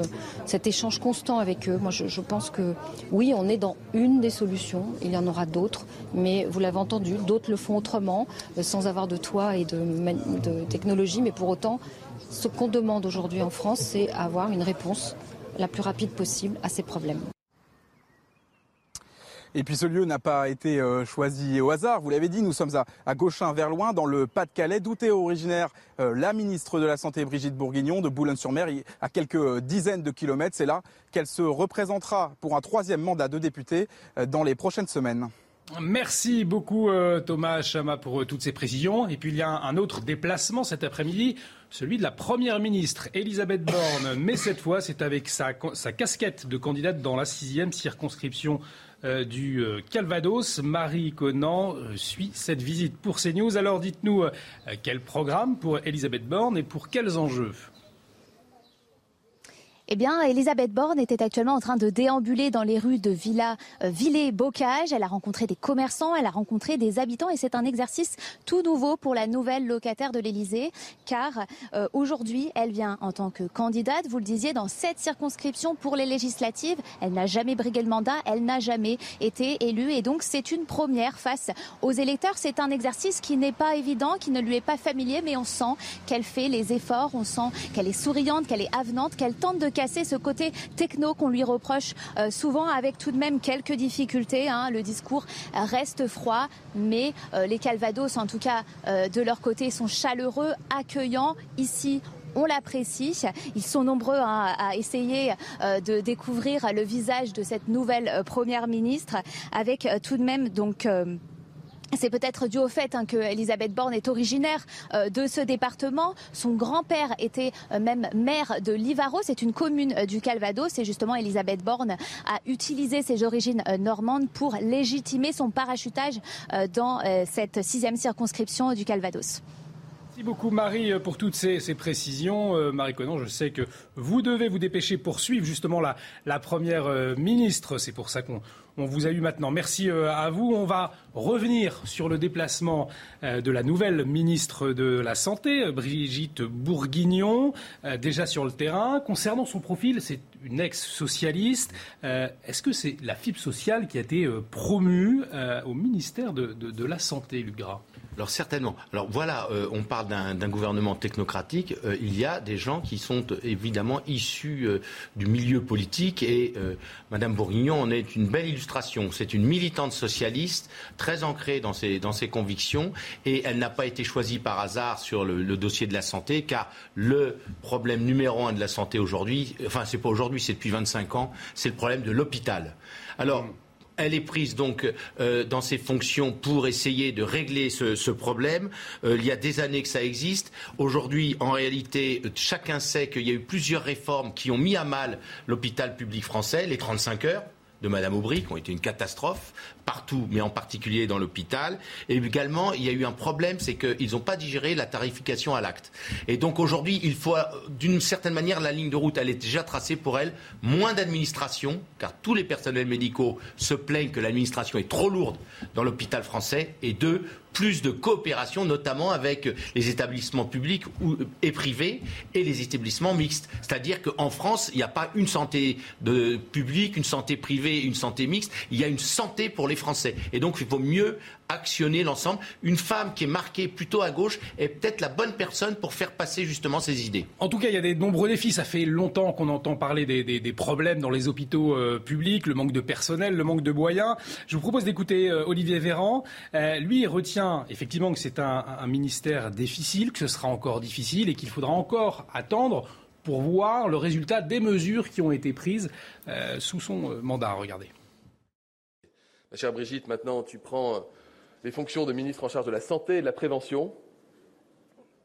cet échange constant avec eux. Moi, je, pense que oui, on est dans une des solutions. Il y en aura d'autres, mais vous l'avez entendu, d'autres le font autrement, euh, sans avoir de toit et de, de technologie. Mais pour autant, ce qu'on demande aujourd'hui en France, c'est avoir une réponse la plus rapide possible à ces problèmes. Et puis ce lieu n'a pas été euh, choisi au hasard. Vous l'avez dit, nous sommes à, à Gauchin-Verloin, dans le Pas-de-Calais, d'où est originaire euh, la ministre de la Santé Brigitte Bourguignon de Boulogne-sur-Mer, à quelques dizaines de kilomètres. C'est là qu'elle se représentera pour un troisième mandat de député euh, dans les prochaines semaines. Merci beaucoup Thomas Chama pour toutes ces précisions. Et puis il y a un autre déplacement cet après-midi, celui de la Première ministre Elisabeth Borne. Mais cette fois, c'est avec sa, casquette de candidate dans la sixième circonscription euh, du euh, Calvados. Marie Conan euh, suit cette visite pour CNews. Alors dites-nous quel programme pour Elisabeth Borne et pour quels enjeux? Eh bien, Elisabeth Borne était actuellement en train de déambuler dans les rues de Villa euh. Elle a rencontré des commerçants, elle a rencontré des habitants et c'est un exercice tout nouveau pour la nouvelle locataire de l'Elysée car euh, aujourd'hui, elle vient en tant que candidate, vous le disiez, dans cette circonscription pour les législatives. Elle n'a jamais brigué le mandat, elle n'a jamais été élue et donc c'est une première face aux électeurs. C'est un exercice qui n'est pas évident, qui ne lui est pas familier, mais on sent qu'elle fait les efforts, on sent qu'elle est souriante, qu'elle est avenante, qu'elle tente de casser ce côté techno qu'on lui reproche euh, souvent avec tout de même quelques difficultés. Hein. Le discours reste froid, mais euh, les Calvados, en tout cas euh, de leur côté, sont chaleureux, accueillants. Ici, on l'apprécie. Ils sont nombreux hein, à essayer de découvrir le visage de cette nouvelle première ministre, avec tout de même donc. C'est peut-être dû au fait hein, que Elisabeth Borne est originaire euh, de ce département. Son grand-père était euh, même maire de Livaro. C'est une commune euh, du Calvados. Et justement, Elisabeth Borne a utilisé ses origines normandes pour légitimer son parachutage dans cette sixième circonscription du Calvados. Merci beaucoup Marie pour toutes ces, précisions. Marie Conan, je sais que vous devez vous dépêcher pour suivre justement la, la première ministre. C'est pour ça qu'on on vous a eu maintenant. Merci euh, à vous. On va revenir sur le déplacement euh, de la nouvelle ministre de la Santé, Brigitte Bourguignon, euh, déjà sur le terrain. Concernant son profil, c'est une ex-socialiste. Est-ce que c'est la fibre sociale qui a été promue au ministère de, la Santé, Luc Gras? Alors certainement. Alors voilà, euh, on parle d'un gouvernement technocratique. Euh, il y a des gens qui sont euh, évidemment issus du milieu politique et Madame Bourguignon en est une belle illustration. C'est une militante socialiste très ancrée dans ses, dans ses convictions et elle n'a pas été choisie par hasard sur le, le, dossier de la santé car le problème numéro un de la santé aujourd'hui, enfin c'est pas aujourd'hui, c'est depuis 25 ans, c'est le problème de l'hôpital. Alors, mmh. Elle est prise donc euh, dans ses fonctions pour essayer de régler ce, ce problème. Euh, il y a des années que ça existe. Aujourd'hui, en réalité, chacun sait qu'il y a eu plusieurs réformes qui ont mis à mal l'hôpital public français, les 35 heures de Madame Aubry, qui ont été une catastrophe partout, mais en particulier dans l'hôpital. Également, il y a eu un problème, c'est qu'ils n'ont pas digéré la tarification à l'acte. Et donc aujourd'hui, il faut, d'une certaine manière, la ligne de route, elle est déjà tracée pour elle. Moins d'administration, car tous les personnels médicaux se plaignent que l'administration est trop lourde dans l'hôpital français. Et deux, plus de coopération, notamment avec les établissements publics et privés et les établissements mixtes. C'est-à-dire qu'en France, il n'y a pas une santé de publique, une santé privée, une santé mixte. Il y a une santé pour les Français. Et donc, il vaut mieux actionner l'ensemble. Une femme qui est marquée plutôt à gauche est peut-être la bonne personne pour faire passer justement ses idées. En tout cas, il y a des nombreux défis. Ça fait longtemps qu'on entend parler des, des, des, problèmes dans les hôpitaux euh, publics, le manque de personnel, le manque de moyens. Je vous propose d'écouter euh, Olivier Véran. Euh, lui, il retient effectivement que c'est un, un ministère difficile, que ce sera encore difficile et qu'il faudra encore attendre pour voir le résultat des mesures qui ont été prises euh, sous son euh, mandat. Regardez. Ma chère Brigitte, maintenant tu prends les fonctions de ministre en charge de la santé et de la prévention.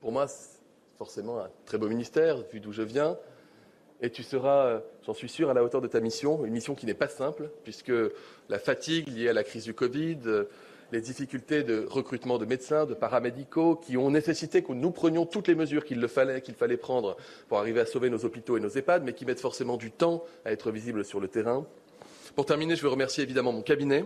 Pour moi, c'est forcément un très beau ministère, vu d'où je viens. Et tu seras, j'en suis sûr, à la hauteur de ta mission, une mission qui n'est pas simple, puisque la fatigue liée à la crise du Covid les difficultés de recrutement de médecins, de paramédicaux, qui ont nécessité que nous prenions toutes les mesures qu'il fallait, qu'il fallait prendre pour arriver à sauver nos hôpitaux et nos EHPAD, mais qui mettent forcément du temps à être visibles sur le terrain. Pour terminer, je veux remercier évidemment mon cabinet.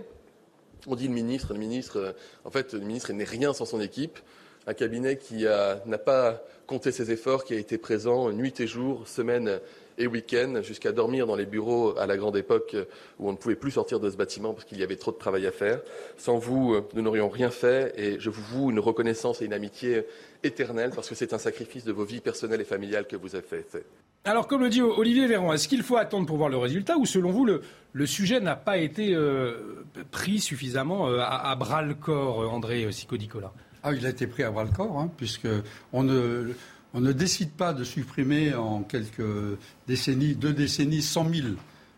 On dit le ministre, le ministre, en fait, le ministre n'est rien sans son équipe. Un cabinet qui n'a pas compté ses efforts, qui a été présent nuit et jour, semaine et week-end, jusqu'à dormir dans les bureaux à la grande époque où on ne pouvait plus sortir de ce bâtiment parce qu'il y avait trop de travail à faire. Sans vous, nous n'aurions rien fait et je vous voue une reconnaissance et une amitié éternelle parce que c'est un sacrifice de vos vies personnelles et familiales que vous avez fait. Alors, comme le dit Olivier Véran, est-ce qu'il faut attendre pour voir le résultat ou, selon vous, le, sujet n'a pas été euh, pris suffisamment euh, à, bras le corps, euh, André Sicodicola? Ah, il a été pris à bras le corps, hein, puisque on ne, on ne décide pas de supprimer en quelques décennies, deux décennies, 100 000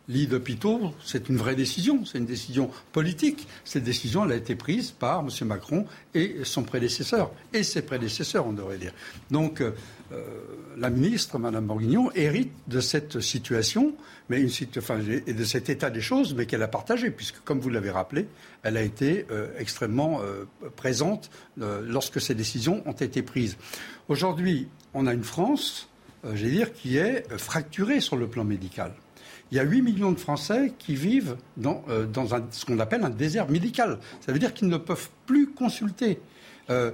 lits d'hôpitaux, c'est une vraie décision, c'est une décision politique. Cette décision, a été prise par M. Macron et son prédécesseur, et ses prédécesseurs, on devrait dire. Donc, euh, la ministre, Mme Bourguignon, hérite de cette situation, mais et de cet état des choses, mais qu'elle a partagé, puisque, comme vous l'avez rappelé, elle a été euh, extrêmement euh, présente lorsque ces décisions ont été prises. Aujourd'hui, on a une France, dire, qui est fracturée sur le plan médical il y a 8 millions de Français qui vivent dans, euh, ce qu'on appelle un désert médical. Ça veut dire qu'ils ne peuvent plus consulter. Euh,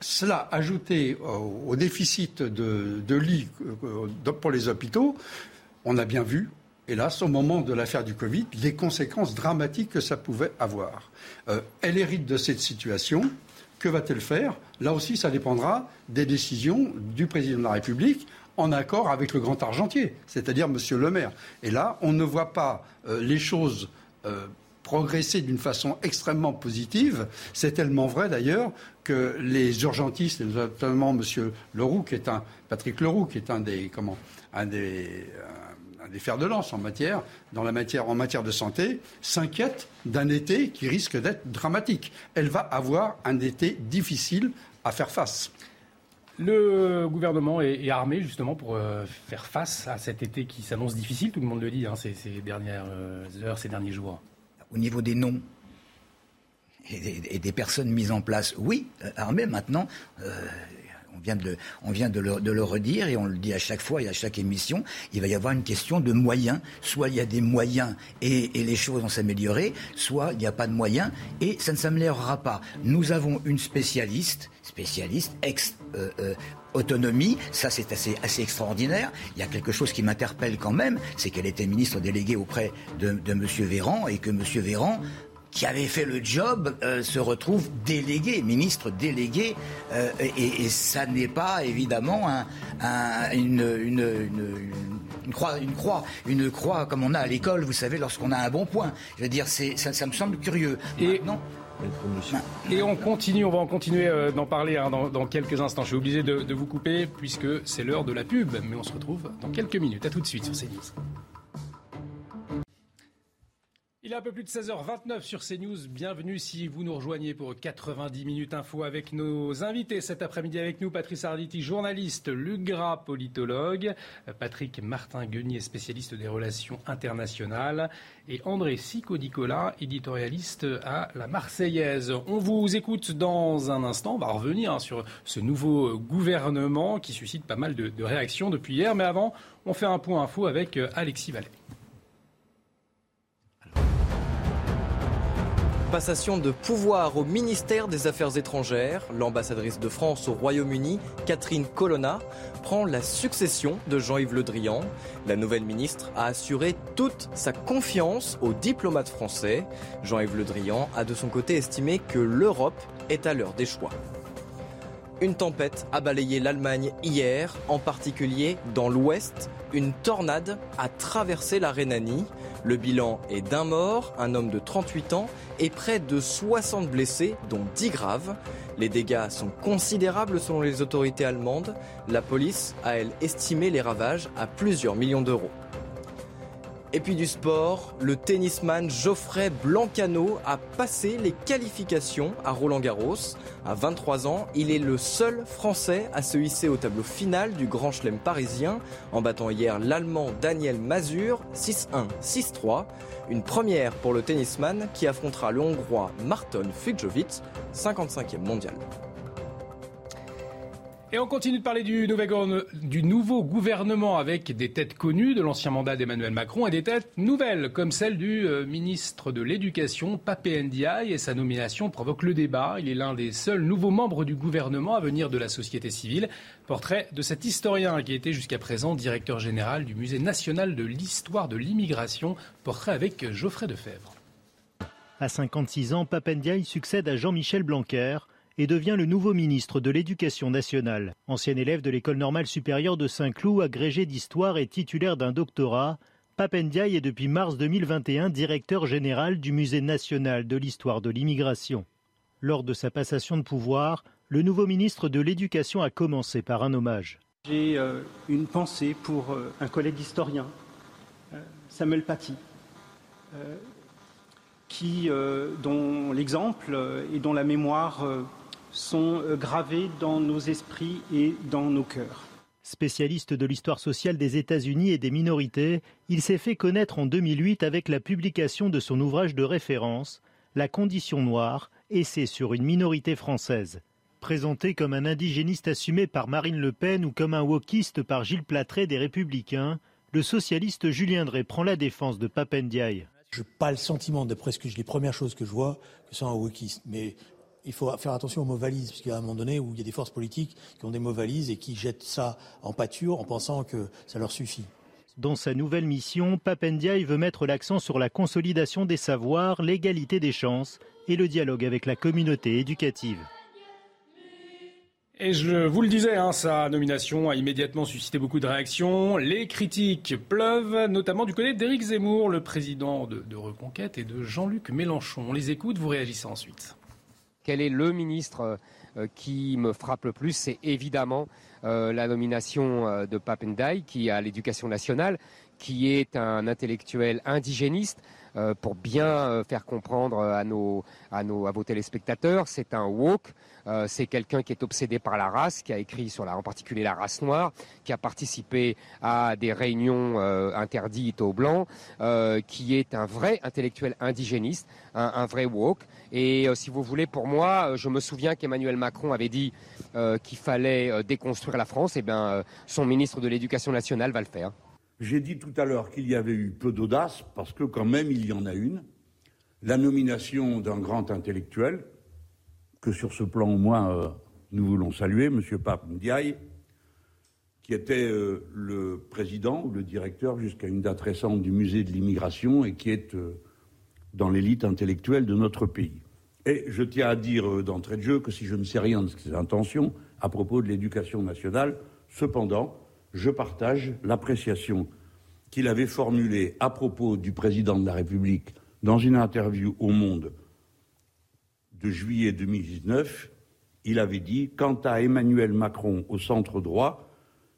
cela, ajouté au, déficit de, lits euh, pour les hôpitaux, on a bien vu, hélas, au moment de l'affaire du Covid, les conséquences dramatiques que ça pouvait avoir. elle hérite de cette situation. Que va-t-elle faire? Là aussi, ça dépendra des décisions du président de la République en accord avec le grand argentier, c'est-à-dire M. Le Maire. Et là, on ne voit pas euh, les choses euh, progresser d'une façon extrêmement positive. C'est tellement vrai d'ailleurs que les urgentistes, notamment M. Leroux, qui est un Patrick Leroux, qui est un des comment un des des fers de lance en matière, dans la matière, en matière de santé, s'inquiètent d'un été qui risque d'être dramatique. Elle va avoir un été difficile à faire face. Le gouvernement est, armé justement pour euh, faire face à cet été qui s'annonce difficile, tout le monde le dit, hein, ces, dernières euh, heures, ces derniers jours. Au niveau des noms et des, personnes mises en place, oui, euh, armé maintenant. on vient, de, on vient de, le, redire et on le dit à chaque fois et à chaque émission, il va y avoir une question de moyens. Soit il y a des moyens et, et les choses vont s'améliorer, soit il n'y a pas de moyens et ça ne s'améliorera pas. Nous avons une spécialiste spécialiste, ex autonomie, ça c'est assez, assez extraordinaire. Il y a quelque chose qui m'interpelle quand même, c'est qu'elle était ministre déléguée auprès de, de M. Véran et que M. Véran qui avait fait le job euh, se retrouve délégué, ministre délégué, et, ça n'est pas évidemment une, une, croix, une croix, une croix comme on a à l'école, vous savez, lorsqu'on a un bon point. Je veux dire, ça, ça me semble curieux. Et Et on continue, on va en continuer euh, d'en parler hein, dans, quelques instants. Je suis obligé de, de vous couper puisque c'est l'heure de la pub, mais on se retrouve dans quelques minutes. À tout de suite sur CNews. Il est un peu plus de 16h29 sur CNews. Bienvenue si vous nous rejoignez pour 90 minutes info avec nos invités cet après-midi avec nous. Patrice Arditi, journaliste, Luc politologue, Patrick Martin-Guenier, spécialiste des relations internationales et André Sico-Nicolas, éditorialiste à La Marseillaise. On vous écoute dans un instant. On va revenir sur ce nouveau gouvernement qui suscite pas mal de, réactions depuis hier. Mais avant, on fait un point info avec Alexis Vallée. Passation de pouvoir au ministère des Affaires étrangères, l'ambassadrice de France au Royaume-Uni, Catherine Colonna, prend la succession de Jean-Yves Le Drian. La nouvelle ministre a assuré toute sa confiance aux diplomates français. Jean-Yves Le Drian a de son côté estimé que l'Europe est à l'heure des choix. Une tempête a balayé l'Allemagne hier, en particulier dans l'ouest. Une tornade a traversé la Rhénanie. Le bilan est d'un mort, un homme de 38 ans, et près de 60 blessés, dont 10 graves. Les dégâts sont considérables selon les autorités allemandes. La police a, elle, estimé les ravages à plusieurs millions d'euros. Et puis du sport, le tennisman Geoffrey Blancano a passé les qualifications à Roland Garros. À 23 ans, il est le seul Français à se hisser au tableau final du Grand Chelem parisien en battant hier l'Allemand Daniel Mazur 6-1, 6-3. Une première pour le tennisman qui affrontera le Hongrois Marton Fucjovic, 55e mondial. Et on continue de parler du, nouveau gouvernement avec des têtes connues de l'ancien mandat d'Emmanuel Macron et des têtes nouvelles, comme celle du euh, ministre de l'Éducation, Pape Ndiaye, et sa nomination provoque le débat. Il est l'un des seuls nouveaux membres du gouvernement à venir de la société civile. Portrait de cet historien qui était jusqu'à présent directeur général du Musée national de l'histoire de l'immigration. Portrait avec Geoffrey Defebvre. À 56 ans, Pape Ndiaye succède à Jean-Michel Blanquer et devient le nouveau ministre de l'Éducation nationale. Ancien élève de l'École normale supérieure de Saint-Cloud, agrégé d'histoire et titulaire d'un doctorat, Papendiaï est depuis mars 2021 directeur général du Musée national de l'histoire de l'immigration. Lors de sa passation de pouvoir, le nouveau ministre de l'Éducation a commencé par un hommage. J'ai euh, une pensée pour euh, un collègue historien, euh, Samuel Paty, qui, dont l'exemple et dont la mémoire sont euh, gravés dans nos esprits et dans nos cœurs. Spécialiste de l'histoire sociale des États-Unis et des minorités, il s'est fait connaître en 2008 avec la publication de son ouvrage de référence, La condition noire, essai sur une minorité française. Présenté comme un indigéniste assumé par Marine Le Pen ou comme un wokiste par Gilles Platré des Républicains, le socialiste Julien Drey prend la défense de Papendiaï. Je n'ai pas le sentiment, d'après ce que je, les premières choses que je vois, que c'est un wokiste. Mais il faut faire attention aux mots valises, parce qu'il y a un moment donné où il y a des forces politiques qui ont des mots valises et qui jettent ça en pâture en pensant que ça leur suffit. Dans sa nouvelle mission, Papendiaï veut mettre l'accent sur la consolidation des savoirs, l'égalité des chances et le dialogue avec la communauté éducative. Et je vous le disais, hein, sa nomination a immédiatement suscité beaucoup de réactions. Les critiques pleuvent, notamment du côté d'Éric Zemmour, le président de, de Reconquête, et de Jean-Luc Mélenchon. On les écoute, vous réagissez ensuite. Quel est le ministre euh, qui me frappe le plus C'est évidemment euh, la nomination euh, de Papendai, qui a l'éducation nationale, qui est un intellectuel indigéniste. pour bien faire comprendre à, à vos téléspectateurs, c'est un woke, euh, c'est quelqu'un qui est obsédé par la race, qui a écrit sur la, en particulier la race noire, qui a participé à des réunions euh, interdites aux blancs, euh, qui est un vrai intellectuel indigéniste, un, vrai woke. Et si vous voulez, pour moi, je me souviens qu'Emmanuel Macron avait dit qu'il fallait déconstruire la France. Et eh bien, son ministre de l'Éducation nationale va le faire. J'ai dit tout à l'heure qu'il y avait eu peu d'audace, parce que quand même il y en a une. La nomination d'un grand intellectuel, que sur ce plan au moins euh, nous voulons saluer, M. Pape Ndiaye, qui était euh, le président ou le directeur jusqu'à une date récente du musée de l'immigration et qui est euh, dans l'élite intellectuelle de notre pays. Et je tiens à dire d'entrée de jeu que si je ne sais rien de ses intentions à propos de l'éducation nationale, cependant, je partage l'appréciation qu'il avait formulée à propos du président de la République dans une interview au Monde de juillet 2019, il avait dit Quant à Emmanuel Macron au centre droit,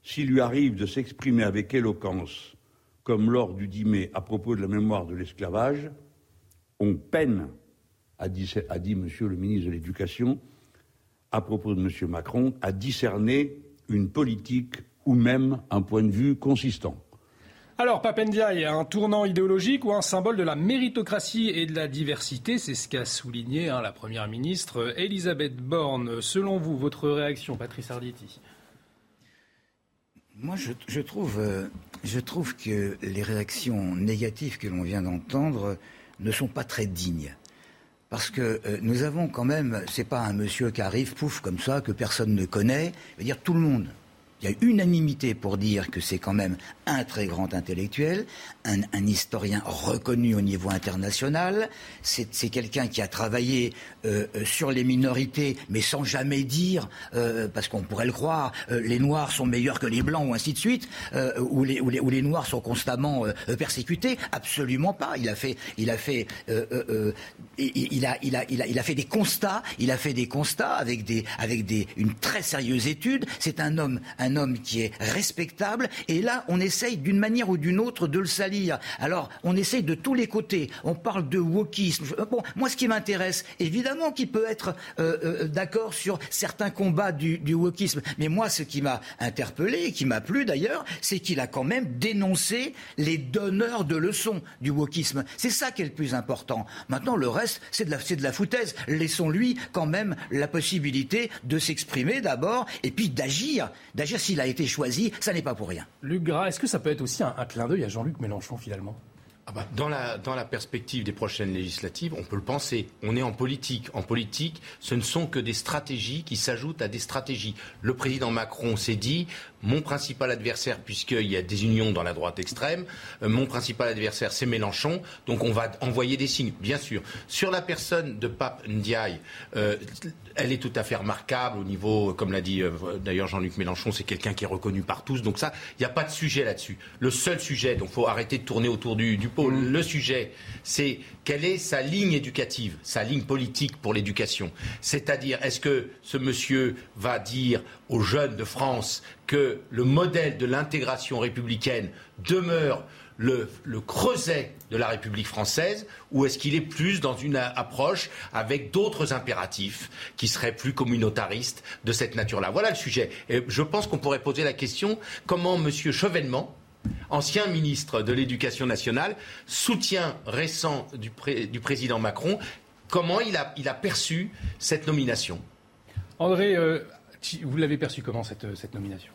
s'il lui arrive de s'exprimer avec éloquence, comme lors du 10 mai à propos de la mémoire de l'esclavage, on peine, a dit, a dit Monsieur le ministre de l'Éducation, à propos de M. Macron, à discerner une politique ou même un point de vue consistant. Alors, Papendia un tournant idéologique ou un symbole de la méritocratie et de la diversité C'est ce qu'a souligné hein, la Première ministre Elisabeth Borne. Selon vous, votre réaction, Patrice Arditi? Moi, je, trouve, euh, je trouve que les réactions négatives que l'on vient d'entendre ne sont pas très dignes. Parce que euh, nous avons quand même, c'est pas un monsieur qui arrive, pouf, comme ça, que personne ne connaît, veut dire tout le monde il y a unanimité pour dire que c'est quand même un très grand intellectuel, un, historien reconnu au niveau international. C'est quelqu'un qui a travaillé euh, euh, sur les minorités, mais sans jamais dire, euh, parce qu'on pourrait le croire, les Noirs sont meilleurs que les Blancs ou ainsi de suite, ou les, Noirs sont constamment persécutés. Absolument pas. Il a fait, il a fait, il, a, fait des constats. Il a fait des constats avec une très sérieuse étude. C'est un homme, un homme qui est respectable, et là, on essaye d'une manière ou d'une autre de le salir. Alors, on essaye de tous les côtés. On parle de wokisme. Bon, moi, ce qui m'intéresse, évidemment qu'il peut être euh, euh, d'accord sur certains combats du, wokisme, mais moi, ce qui m'a interpellé, et qui m'a plu d'ailleurs, c'est qu'il a quand même dénoncé les donneurs de leçons du wokisme. C'est ça qui est le plus important. Maintenant, le reste, c'est de la, c'est de la foutaise. Laissons-lui quand même la possibilité de s'exprimer d'abord et puis d'agir. D'agir s'il a été choisi, ça n'est pas pour rien. Luc Gras, est-ce que ça peut être aussi un, un clin d'œil à Jean-Luc Mélenchon finalement? Ah bah, dans, la, perspective des prochaines législatives, on peut le penser. On est en politique. En politique, ce ne sont que des stratégies qui s'ajoutent à des stratégies. Le président Macron s'est dit, mon principal adversaire, puisqu'il y a des unions dans la droite extrême, euh, mon principal adversaire, c'est Mélenchon, donc on va envoyer des signes, bien sûr. Sur la personne de Pape Ndiaye, euh, elle est tout à fait remarquable au niveau, comme l'a dit euh, d'ailleurs Jean-Luc Mélenchon, c'est quelqu'un qui est reconnu par tous. Donc ça, il n'y a pas de sujet là-dessus. Le seul sujet, donc il faut arrêter de tourner autour du pôle. Le sujet, c'est quelle est sa ligne éducative, sa ligne politique pour l'éducation. C'est-à-dire, est-ce que ce monsieur va dire aux jeunes de France que le modèle de l'intégration républicaine demeure le, le, creuset de la République française ou est-ce qu'il est plus dans une approche avec d'autres impératifs qui seraient plus communautaristes de cette nature-là? Voilà le sujet. Et je pense qu'on pourrait poser la question comment M. Chevènement, ancien ministre de l'Éducation nationale, soutien récent du, pré du président Macron, comment il a, il a, perçu cette nomination? André, euh, vous l'avez perçu comment cette, cette nomination?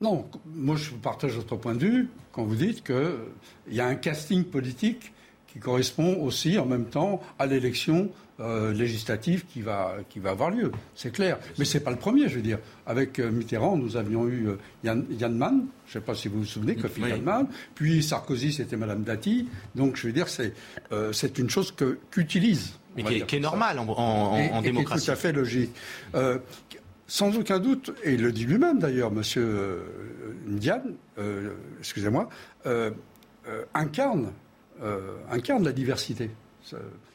Non, moi je partage votre point de vue quand vous dites qu'il y a un casting politique qui correspond aussi en même temps à l'élection euh, législative qui va, qui va avoir lieu. C'est clair. Mais ce n'est pas le premier, je veux dire. Avec euh, Mitterrand, nous avions eu euh, Yann, Yann, Mann, je ne sais pas si vous vous souvenez, Kofi oui. Yann Mann. Puis Sarkozy, c'était Madame Dati. Donc je veux dire, c'est euh, une chose qu'utilise. Mais qui est, qui est normal en, en, et, en et démocratie. Qui est tout à fait logique. Euh, sans aucun doute, et il le dit lui-même d'ailleurs, Monsieur euh, Ndiane, euh, excusez-moi, euh, incarne, incarne la diversité.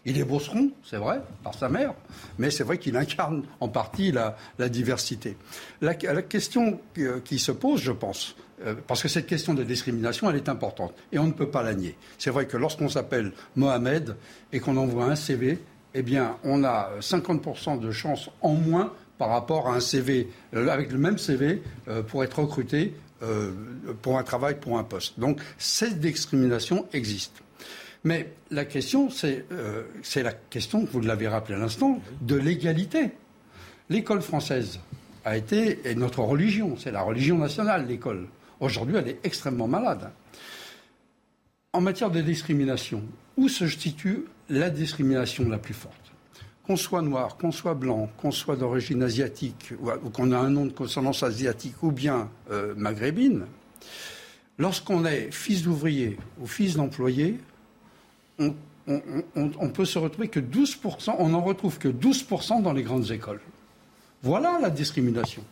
Il est bosseron, c'est vrai, par sa mère, mais c'est vrai qu'il incarne en partie la, diversité. La, question qui se pose, je pense, parce que cette question de discrimination, elle est importante, et on ne peut pas la nier. C'est vrai que lorsqu'on s'appelle Mohamed et qu'on envoie un CV, eh bien, on a 50% de chances en moins par rapport à un CV, euh, avec le même CV, euh, pour être recruté euh, pour un travail, pour un poste. Donc cette discrimination existe. Mais la question, c'est euh, la question, vous l'avez rappelé à l'instant, de l'égalité. L'école française a été, et notre religion, c'est la religion nationale, l'école. Aujourd'hui, elle est extrêmement malade. En matière de discrimination, où se situe la discrimination la plus forte? Qu'on soit noir, qu'on soit blanc, qu'on soit d'origine asiatique, ou, qu'on a un nom de consonance asiatique ou bien euh, maghrébine, lorsqu'on est fils d'ouvrier ou fils d'employé, on, on, on, on, peut se retrouver que 12%, on n'en retrouve que 12% dans les grandes écoles. Voilà la discrimination.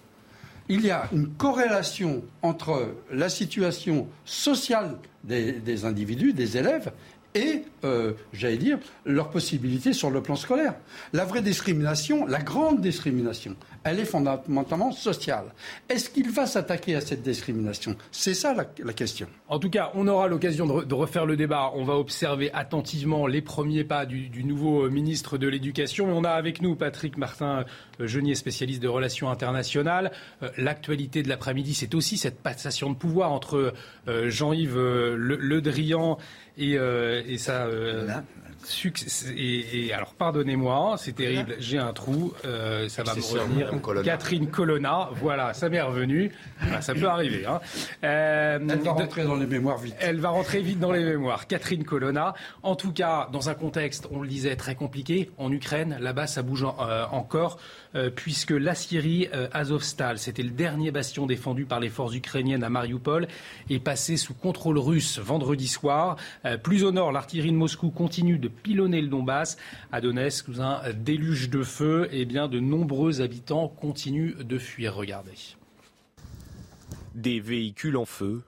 Il y a une corrélation entre la situation sociale des, des individus, des élèves, et, euh, j'allais dire, leurs possibilités sur le plan scolaire. La vraie discrimination, la grande discrimination, elle est fondamentalement sociale. Est-ce qu'il va s'attaquer à cette discrimination? C'est ça la, question. En tout cas, on aura l'occasion de, re, de, refaire le débat. On va observer attentivement les premiers pas du, nouveau ministre de l'Éducation. On a avec nous Patrick Martin Genier, spécialiste de relations internationales. Euh, L'actualité de l'après-midi, c'est aussi cette passation de pouvoir entre euh, Jean-Yves Le, Drian et, euh, et ça. Euh, et, et, alors, pardonnez-moi, c'est terrible, j'ai un trou, euh, ça va me revenir. Colonna. Catherine Colonna, voilà, ça m'est revenu. Voilà, ça peut arriver. Hein. Euh, elle va rentrer dans les mémoires vite. Elle va rentrer vite dans les mémoires. Catherine Colonna, en tout cas, dans un contexte, on le disait, très compliqué, en Ukraine, là-bas, ça bouge en, euh, encore, puisque la Syrie, Azovstal, c'était le dernier bastion défendu par les forces ukrainiennes à Mariupol, est passé sous contrôle russe vendredi soir. plus au nord, l'artillerie de Moscou continue de pilonner le Donbass. À Donetsk, sous un déluge de feu, et eh bien de nombreux habitants continuent de fuir. Regardez. Des véhicules en feu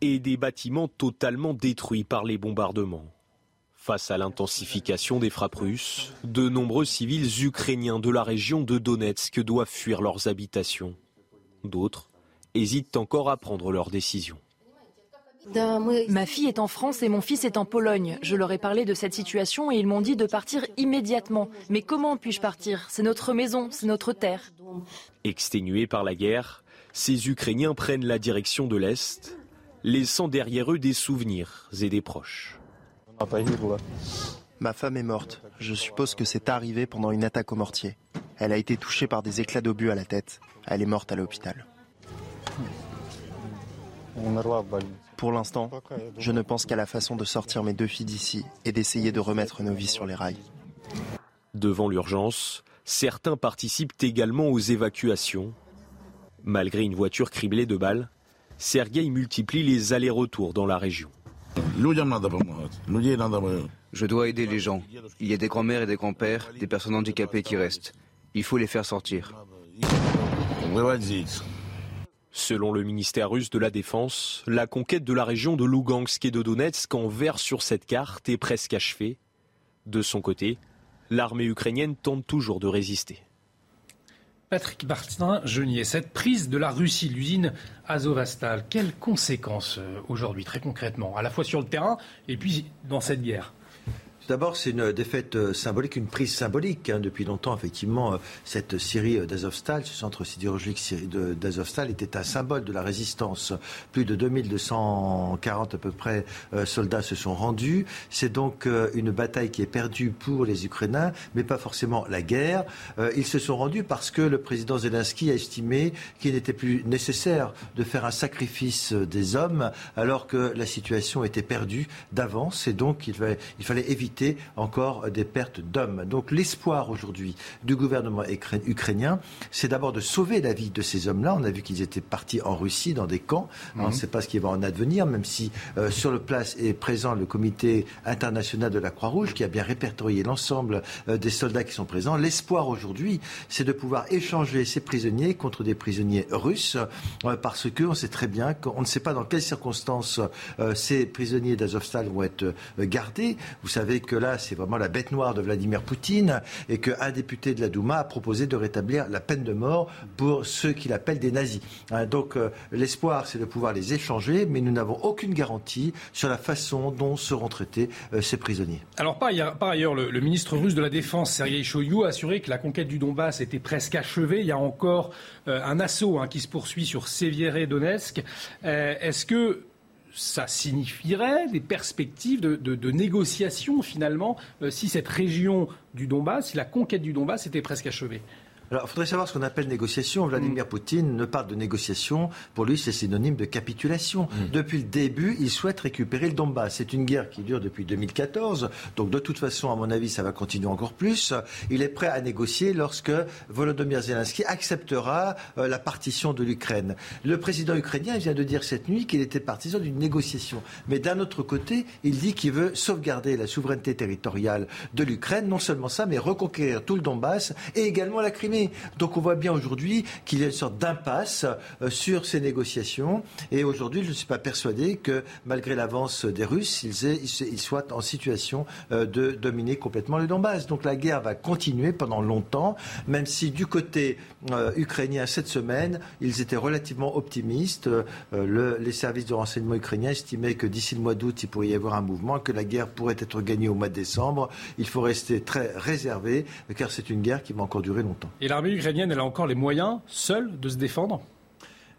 et des bâtiments totalement détruits par les bombardements. Face à l'intensification des frappes russes, de nombreux civils ukrainiens de la région de Donetsk doivent fuir leurs habitations. D'autres hésitent encore à prendre leur décision. Ma fille est en France et mon fils est en Pologne. Je leur ai parlé de cette situation et ils m'ont dit de partir immédiatement. Mais comment puis-je partir? C'est notre maison, c'est notre terre. Exténués par la guerre, ces Ukrainiens prennent la direction de l'Est, laissant derrière eux des souvenirs et des proches. Ma femme est morte. Je suppose que c'est arrivé pendant une attaque au mortier. Elle a été touchée par des éclats d'obus à la tête. Elle est morte à l'hôpital. Pour l'instant, je ne pense qu'à la façon de sortir mes deux filles d'ici et d'essayer de remettre nos vies sur les rails. Devant l'urgence, certains participent également aux évacuations. Malgré une voiture criblée de balles, Sergueï multiplie les allers-retours dans la région. Je dois aider les gens. Il y a des grands-mères et des grands-pères, des personnes handicapées qui restent. Il faut les faire sortir. Selon le ministère russe de la Défense, la conquête de la région de Lugansk et de Donetsk en vert sur cette carte est presque achevée. De son côté, l'armée ukrainienne tente toujours de résister. Patrick Martin Genier, cette prise de la Russie, l'usine Azovastal, quelles conséquences euh, aujourd'hui très concrètement, à la fois sur le terrain et puis dans cette guerre? D'abord, c'est une défaite euh, symbolique, une prise symbolique. Hein. Depuis longtemps, effectivement, euh, cette Syrie euh, d'Azovstal, ce centre sidérurgique d'Azovstal, était un symbole de la résistance. Plus de 2240 à peu près soldats se sont rendus. C'est donc une bataille qui est perdue pour les Ukrainiens, mais pas forcément la guerre. Ils se sont rendus parce que le président Zelensky a estimé qu'il n'était plus nécessaire de faire un sacrifice des hommes alors que la situation était perdue d'avance et donc il fallait éviter encore des pertes d'hommes. Donc l'espoir aujourd'hui du gouvernement ukrainien, c'est d'abord de sauver la vie de ces hommes-là. On a vu qu'ils étaient partis en Russie dans des camps. On ne mhm. sait pas ce qui va en advenir, même si euh, sur le place est présent le comité international de la Croix-Rouge qui a bien répertorié l'ensemble euh, des soldats qui sont présents. L'espoir aujourd'hui, c'est de pouvoir échanger ces prisonniers contre des prisonniers russes, euh, parce que on sait très bien qu'on ne sait pas dans quelles circonstances ces prisonniers d'Azovstal vont être gardés. Vous savez que là, c'est vraiment la bête noire de Vladimir Poutine et qu'un député de la Douma a proposé de rétablir la peine de mort pour ceux qu'il appelle des nazis. Hein, donc euh, l'espoir, c'est de pouvoir les échanger, mais nous n'avons aucune garantie sur la façon dont seront traités euh, ces prisonniers. Alors par ailleurs, le, ministre russe de la Défense, Sergei Shoigu, a assuré que la conquête du Donbass était presque achevée. Il y a encore euh, un assaut hein, qui se poursuit sur Sévieré-Donetsk. Est-ce que ça signifierait des perspectives de, négociation finalement euh, si cette région du Donbass, si la conquête du Donbass était presque achevée? Alors, il faudrait savoir ce qu'on appelle négociation. Vladimir mm. Poutine ne parle de négociation. Pour lui, c'est synonyme de capitulation. Mm. Depuis le début, il souhaite récupérer le Donbass. C'est une guerre qui dure depuis 2014. Donc, de toute façon, à mon avis, ça va continuer encore plus. Il est prêt à négocier lorsque Volodymyr Zelensky acceptera euh, la partition de l'Ukraine. Le président ukrainien vient de dire cette nuit qu'il était partisan d'une négociation. Mais d'un autre côté, il dit qu'il veut sauvegarder la souveraineté territoriale de l'Ukraine. Non seulement ça, mais reconquérir tout le Donbass et également la Crimée. Donc on voit bien aujourd'hui qu'il y a une sorte d'impasse euh, sur ces négociations. Et aujourd'hui, je ne suis pas persuadé que malgré l'avance des Russes, ils, soient en situation euh, de dominer complètement le Donbass. Donc la guerre va continuer pendant longtemps, même si du côté euh, ukrainien cette semaine, ils étaient relativement optimistes. les services de renseignement ukrainiens estimaient que d'ici le mois d'août, il pourrait y avoir un mouvement, que la guerre pourrait être gagnée au mois de décembre. Il faut rester très réservé, car c'est une guerre qui va encore durer longtemps l'armée ukrainienne, elle a encore les moyens, seule, de se défendre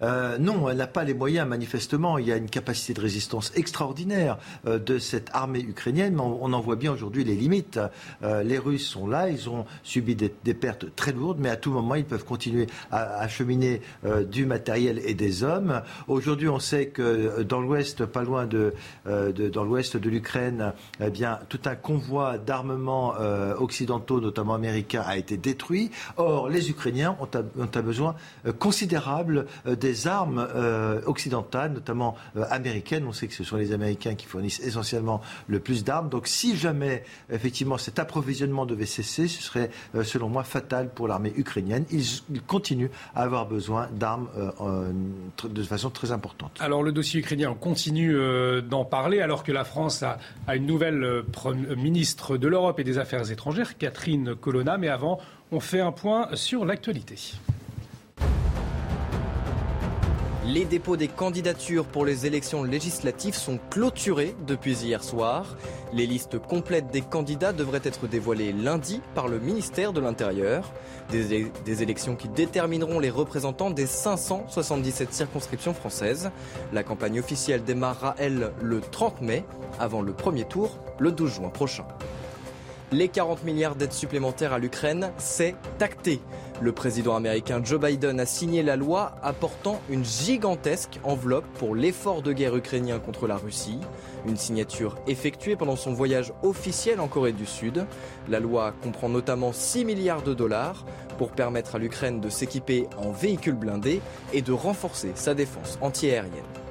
euh, non, elle n'a pas les moyens, manifestement. Il y a une capacité de résistance extraordinaire euh, de cette armée ukrainienne, mais on, en voit bien aujourd'hui les limites. Euh, les Russes sont là, ils ont subi des, pertes très lourdes, mais à tout moment, ils peuvent continuer à acheminer du matériel et des hommes. Aujourd'hui, on sait que dans l'ouest, pas loin de, dans l'ouest de l'Ukraine, eh bien, tout un convoi d'armements occidentaux, notamment américains, a été détruit. Or, les Ukrainiens ont un besoin considérable des armes euh, occidentales, notamment euh, américaines. On sait que ce sont les Américains qui fournissent essentiellement le plus d'armes. Donc si jamais, effectivement, cet approvisionnement devait cesser, ce serait, euh, selon moi, fatal pour l'armée ukrainienne. Ils, continuent à avoir besoin d'armes de façon très importante. Alors le dossier ukrainien, on continue d'en parler alors que la France a, a une nouvelle ministre de l'Europe et des Affaires étrangères, Catherine Colonna. Mais avant, on fait un point sur l'actualité. Les dépôts des candidatures pour les élections législatives sont clôturés depuis hier soir. Les listes complètes des candidats devraient être dévoilées lundi par le ministère de l'Intérieur. Des, élections qui détermineront les représentants des 577 circonscriptions françaises. La campagne officielle démarrera, elle, le 30 mai, avant le premier tour, le 12 juin prochain. Les 40 milliards d'aides supplémentaires à l'Ukraine, c'est tacté. Le président américain Joe Biden a signé la loi apportant une gigantesque enveloppe pour l'effort de guerre ukrainien contre la Russie. Une signature effectuée pendant son voyage officiel en Corée du Sud. La loi comprend notamment 6 milliards de dollars pour permettre à l'Ukraine de s'équiper en véhicules blindés et de renforcer sa défense antiaérienne.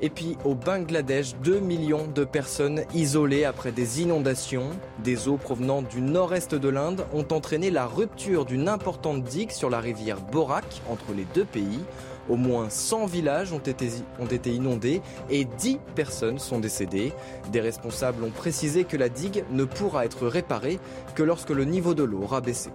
Et puis au Bangladesh, 2 millions de personnes isolées après des inondations. Des eaux provenant du nord-est de l'Inde ont entraîné la rupture d'une importante digue sur la rivière Borak entre les deux pays. Au moins 100 villages ont été, inondés et 10 personnes sont décédées. Des responsables ont précisé que la digue ne pourra être réparée que lorsque le niveau de l'eau aura baissé.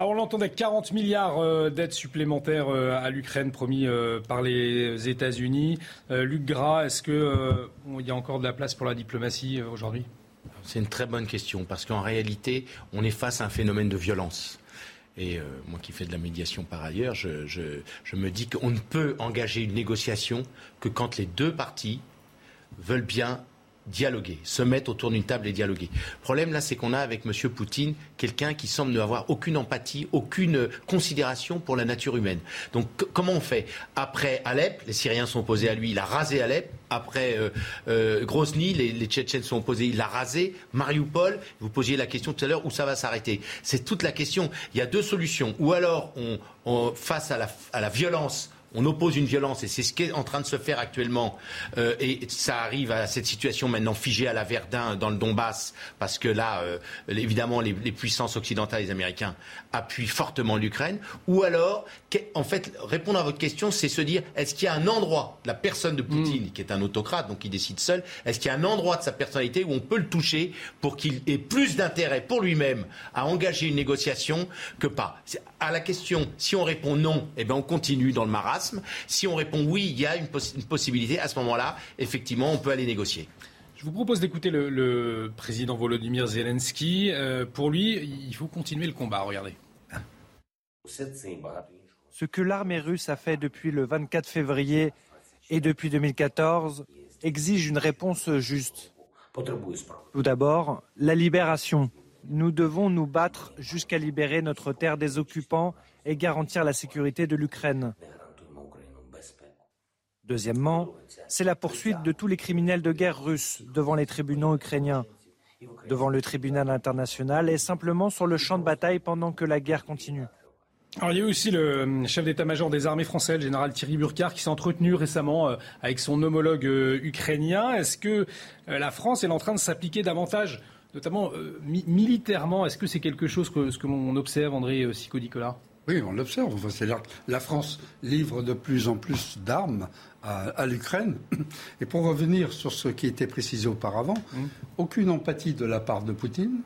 Alors on l'entendait, 40 milliards euh, d'aides supplémentaires euh, à l'Ukraine promis euh, par les États-Unis. Luc Gras, est-ce qu'il y a encore de la place pour la diplomatie aujourd'hui? C'est une très bonne question parce qu'en réalité, on est face à un phénomène de violence. Et moi qui fais de la médiation par ailleurs, je me dis qu'on ne peut engager une négociation que quand les deux parties veulent bien dialoguer, se mettre autour d'une table et dialoguer. Le problème là, c'est qu'on a avec M. Poutine quelqu'un qui semble n'avoir aucune empathie, aucune considération pour la nature humaine. Donc comment on fait? Après Alep, les Syriens sont opposés à lui, il a rasé Alep. Après euh, euh, Grozny, les, Tchétchènes sont opposés, il l'a rasé. Mariupol, vous posiez la question tout à l'heure, où ça va s'arrêter? C'est toute la question. Il y a deux solutions. Ou alors, face à la violence, on oppose une violence, et c'est ce qui est en train de se faire actuellement. Euh, et ça arrive à cette situation maintenant figée à la Verdun dans le Donbass, parce que là, euh, évidemment, les, les, puissances occidentales, les Américains, appuient fortement l'Ukraine. Ou alors, en fait, répondre à votre question, c'est se dire est-ce qu'il y a un endroit, la personne de Poutine, mm. qui est un autocrate, donc il décide seul, est-ce qu'il y a un endroit de sa personnalité où on peut le toucher pour qu'il ait plus d'intérêt pour lui-même à engager une négociation que pas? À la question, si on répond non, eh bien on continue dans le maras si on répond oui, il y a une, possibilité, à ce moment-là, effectivement, on peut aller négocier. Je vous propose d'écouter le, président Volodymyr Zelensky. Euh, pour lui, il faut continuer le combat. Regardez. Ce que l'armée russe a fait depuis le 24 février et depuis 2014 exige une réponse juste. Tout d'abord, la libération. Nous devons nous battre jusqu'à libérer notre terre des occupants et garantir la sécurité de l'Ukraine. Deuxièmement, c'est la poursuite de tous les criminels de guerre russes devant les tribunaux ukrainiens, devant le tribunal international et simplement sur le champ de bataille pendant que la guerre continue. Alors, il y a eu aussi le chef d'état-major des armées françaises, le général Thierry Burkhardt, qui s'est entretenu récemment euh, avec son homologue euh, ukrainien. Est-ce que euh, la France est en train de s'appliquer davantage, notamment militairement Est-ce que c'est quelque chose que, ce que l'on observe, André Sico-Nicolas oui, on l'observe. la France livre de plus en plus d'armes à, l'Ukraine. Et pour revenir sur ce qui était précisé auparavant, mmh. aucune empathie de la part de Poutine.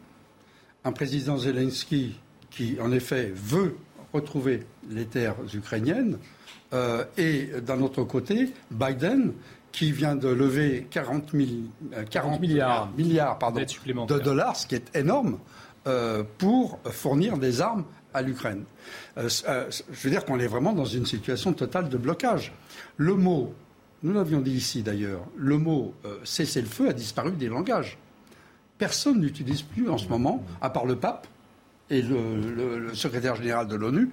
Un président Zelensky qui, en effet, veut retrouver les terres ukrainiennes. Euh, et d'un autre côté, Biden qui vient de lever 40, 40 euh, milliards, de dollars, ce qui est énorme, euh, pour fournir des armes à l'Ukraine. Euh, euh, je veux dire qu'on est vraiment dans une situation totale de blocage. Le mot, nous l'avions dit ici d'ailleurs, le mot cessez-le-feu a disparu des langages. Personne n'utilise plus en ce moment, à part le pape et le, secrétaire général de l'ONU,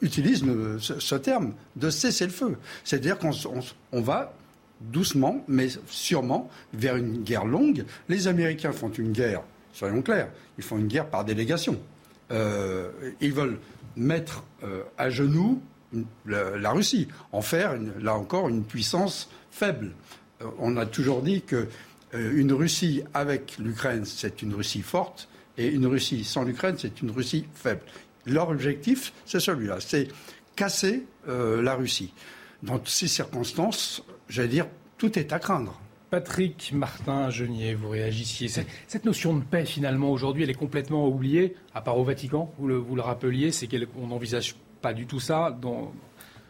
utilise ce, terme de cessez-le-feu. C'est-à-dire qu'on va doucement, mais sûrement, vers une guerre longue. Les Américains font une guerre, soyons clairs, ils font une guerre par délégation. Euh, ils veulent mettre euh, à genoux la, Russie, en faire, là encore, une puissance faible. Euh, on a toujours dit que une Russie avec l'Ukraine, c'est une Russie forte, et une Russie sans l'Ukraine, c'est une Russie faible. Leur objectif, c'est celui-là, c'est casser la Russie. Dans ces circonstances, j'allais dire, tout est à craindre. Patrick Martin Genier, vous réagissiez. Cette, notion de paix, finalement, aujourd'hui, elle est complètement oubliée, à part au Vatican, vous le, vous le rappeliez, c'est qu'on n'envisage pas du tout ça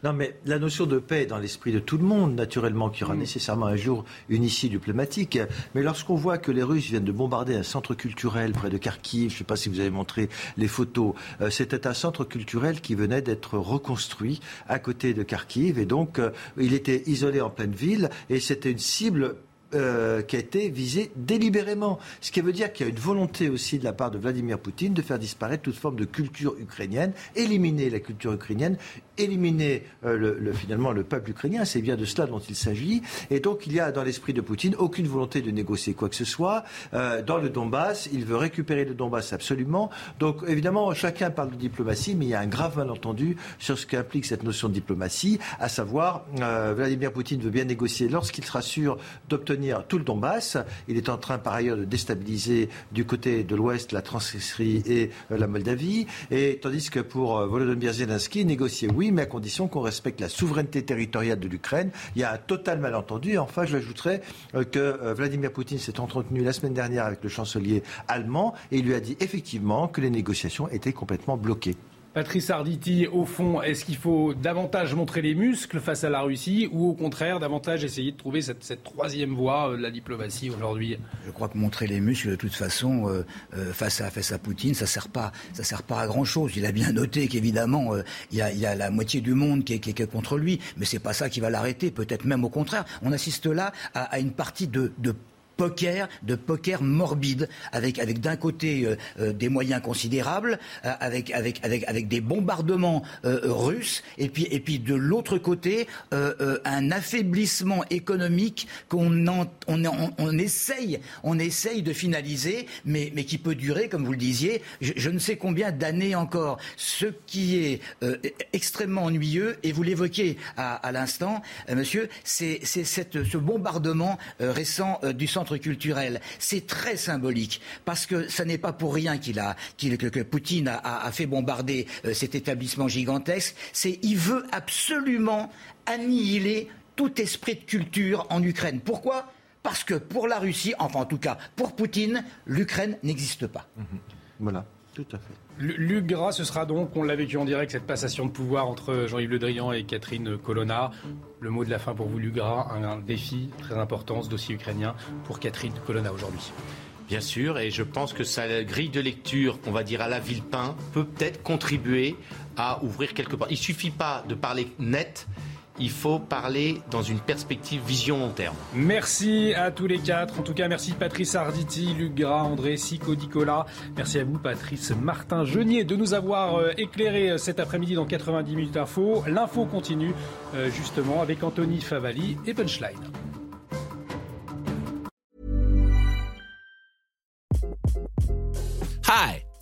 non, mais la notion de paix est dans l'esprit de tout le monde, naturellement, qui aura mm. nécessairement un jour une issue diplomatique. Mais lorsqu'on voit que les Russes viennent de bombarder un centre culturel près de Kharkiv, je ne sais pas si vous avez montré les photos, euh, c'était un centre culturel qui venait d'être reconstruit à côté de Kharkiv. Et donc, euh, il était isolé en pleine ville et c'était une cible euh, qui a été visé délibérément. Ce qui veut dire qu'il y a une volonté aussi de la part de Vladimir Poutine de faire disparaître toute forme de culture ukrainienne, éliminer la culture ukrainienne, éliminer euh, le, finalement le peuple ukrainien. C'est bien de cela dont il s'agit. Et donc il y a dans l'esprit de Poutine aucune volonté de négocier quoi que ce soit. Euh, dans le Donbass, il veut récupérer le Donbass absolument. Donc évidemment, chacun parle de diplomatie, mais il y a un grave malentendu sur ce qu'implique cette notion de diplomatie, à savoir Vladimir Poutine veut bien négocier lorsqu'il sera sûr d'obtenir tout le Donbass. Il est en train par ailleurs de déstabiliser du côté de l'Ouest la Transnistrie et euh, la Moldavie. Et tandis que pour euh, Volodymyr Zelensky, négocier oui, mais à condition qu'on respecte la souveraineté territoriale de l'Ukraine. Il y a un total malentendu. Et enfin, j'ajouterais euh, que Vladimir Poutine s'est entretenu la semaine dernière avec le chancelier allemand et il lui a dit effectivement que les négociations étaient complètement bloquées. Patrice Arditi, au fond, est-ce qu'il faut davantage montrer les muscles face à la Russie ou au contraire davantage essayer de trouver cette, troisième voie euh, de la diplomatie aujourd'hui? Je crois que montrer les muscles, de toute façon, euh, euh, face, à, face à Poutine, ça ne sert, pas, sert pas à grand-chose. Il a bien noté qu'évidemment, il, y a, la moitié du monde qui est, contre lui, mais ce n'est pas ça qui va l'arrêter, peut-être même au contraire. On assiste là à, une partie de poker, de poker morbide, avec, avec d'un côté euh, euh, des moyens considérables, euh, avec, avec, avec, avec des bombardements russes, et puis, et puis de l'autre côté, un affaiblissement économique qu'on on, on, on, essaye, on essaye de finaliser, mais, mais qui peut durer, comme vous le disiez, je, ne sais combien d'années encore. Ce qui est extrêmement ennuyeux, et vous l'évoquez à, à l'instant, monsieur, c'est ce bombardement récent du centre culturel. C'est très symbolique parce que ce n'est pas pour rien qu'il a, que, Poutine a, fait bombarder euh, cet établissement gigantesque. C'est il veut absolument annihiler tout esprit de culture en Ukraine. Pourquoi? Parce que pour la Russie, enfin en tout cas pour Poutine, l'Ukraine n'existe pas. Mhm. Voilà, tout à fait. L'UGRA, ce sera donc, on l'a vécu en direct, cette passation de pouvoir entre Jean-Yves Le Drian et Catherine Colonna. Le mot de la fin pour vous, l'UGRA, un, défi très important, ce dossier ukrainien, pour Catherine Colonna aujourd'hui. Bien sûr, et je pense que sa grille de lecture, on va dire à la Villepin, peut peut-être contribuer à ouvrir quelque part. Il suffit pas de parler net, il faut parler dans une perspective vision long terme. Merci à tous les quatre. En tout cas, merci Patrice Arditi, Luc Gras, André Sico, Nicolas. Merci à vous, Patrice Martin Genier, de nous avoir euh, éclairé euh, cet après-midi dans 90 minutes info. L'info continue euh, justement avec Anthony Favali et Punchline. Hi,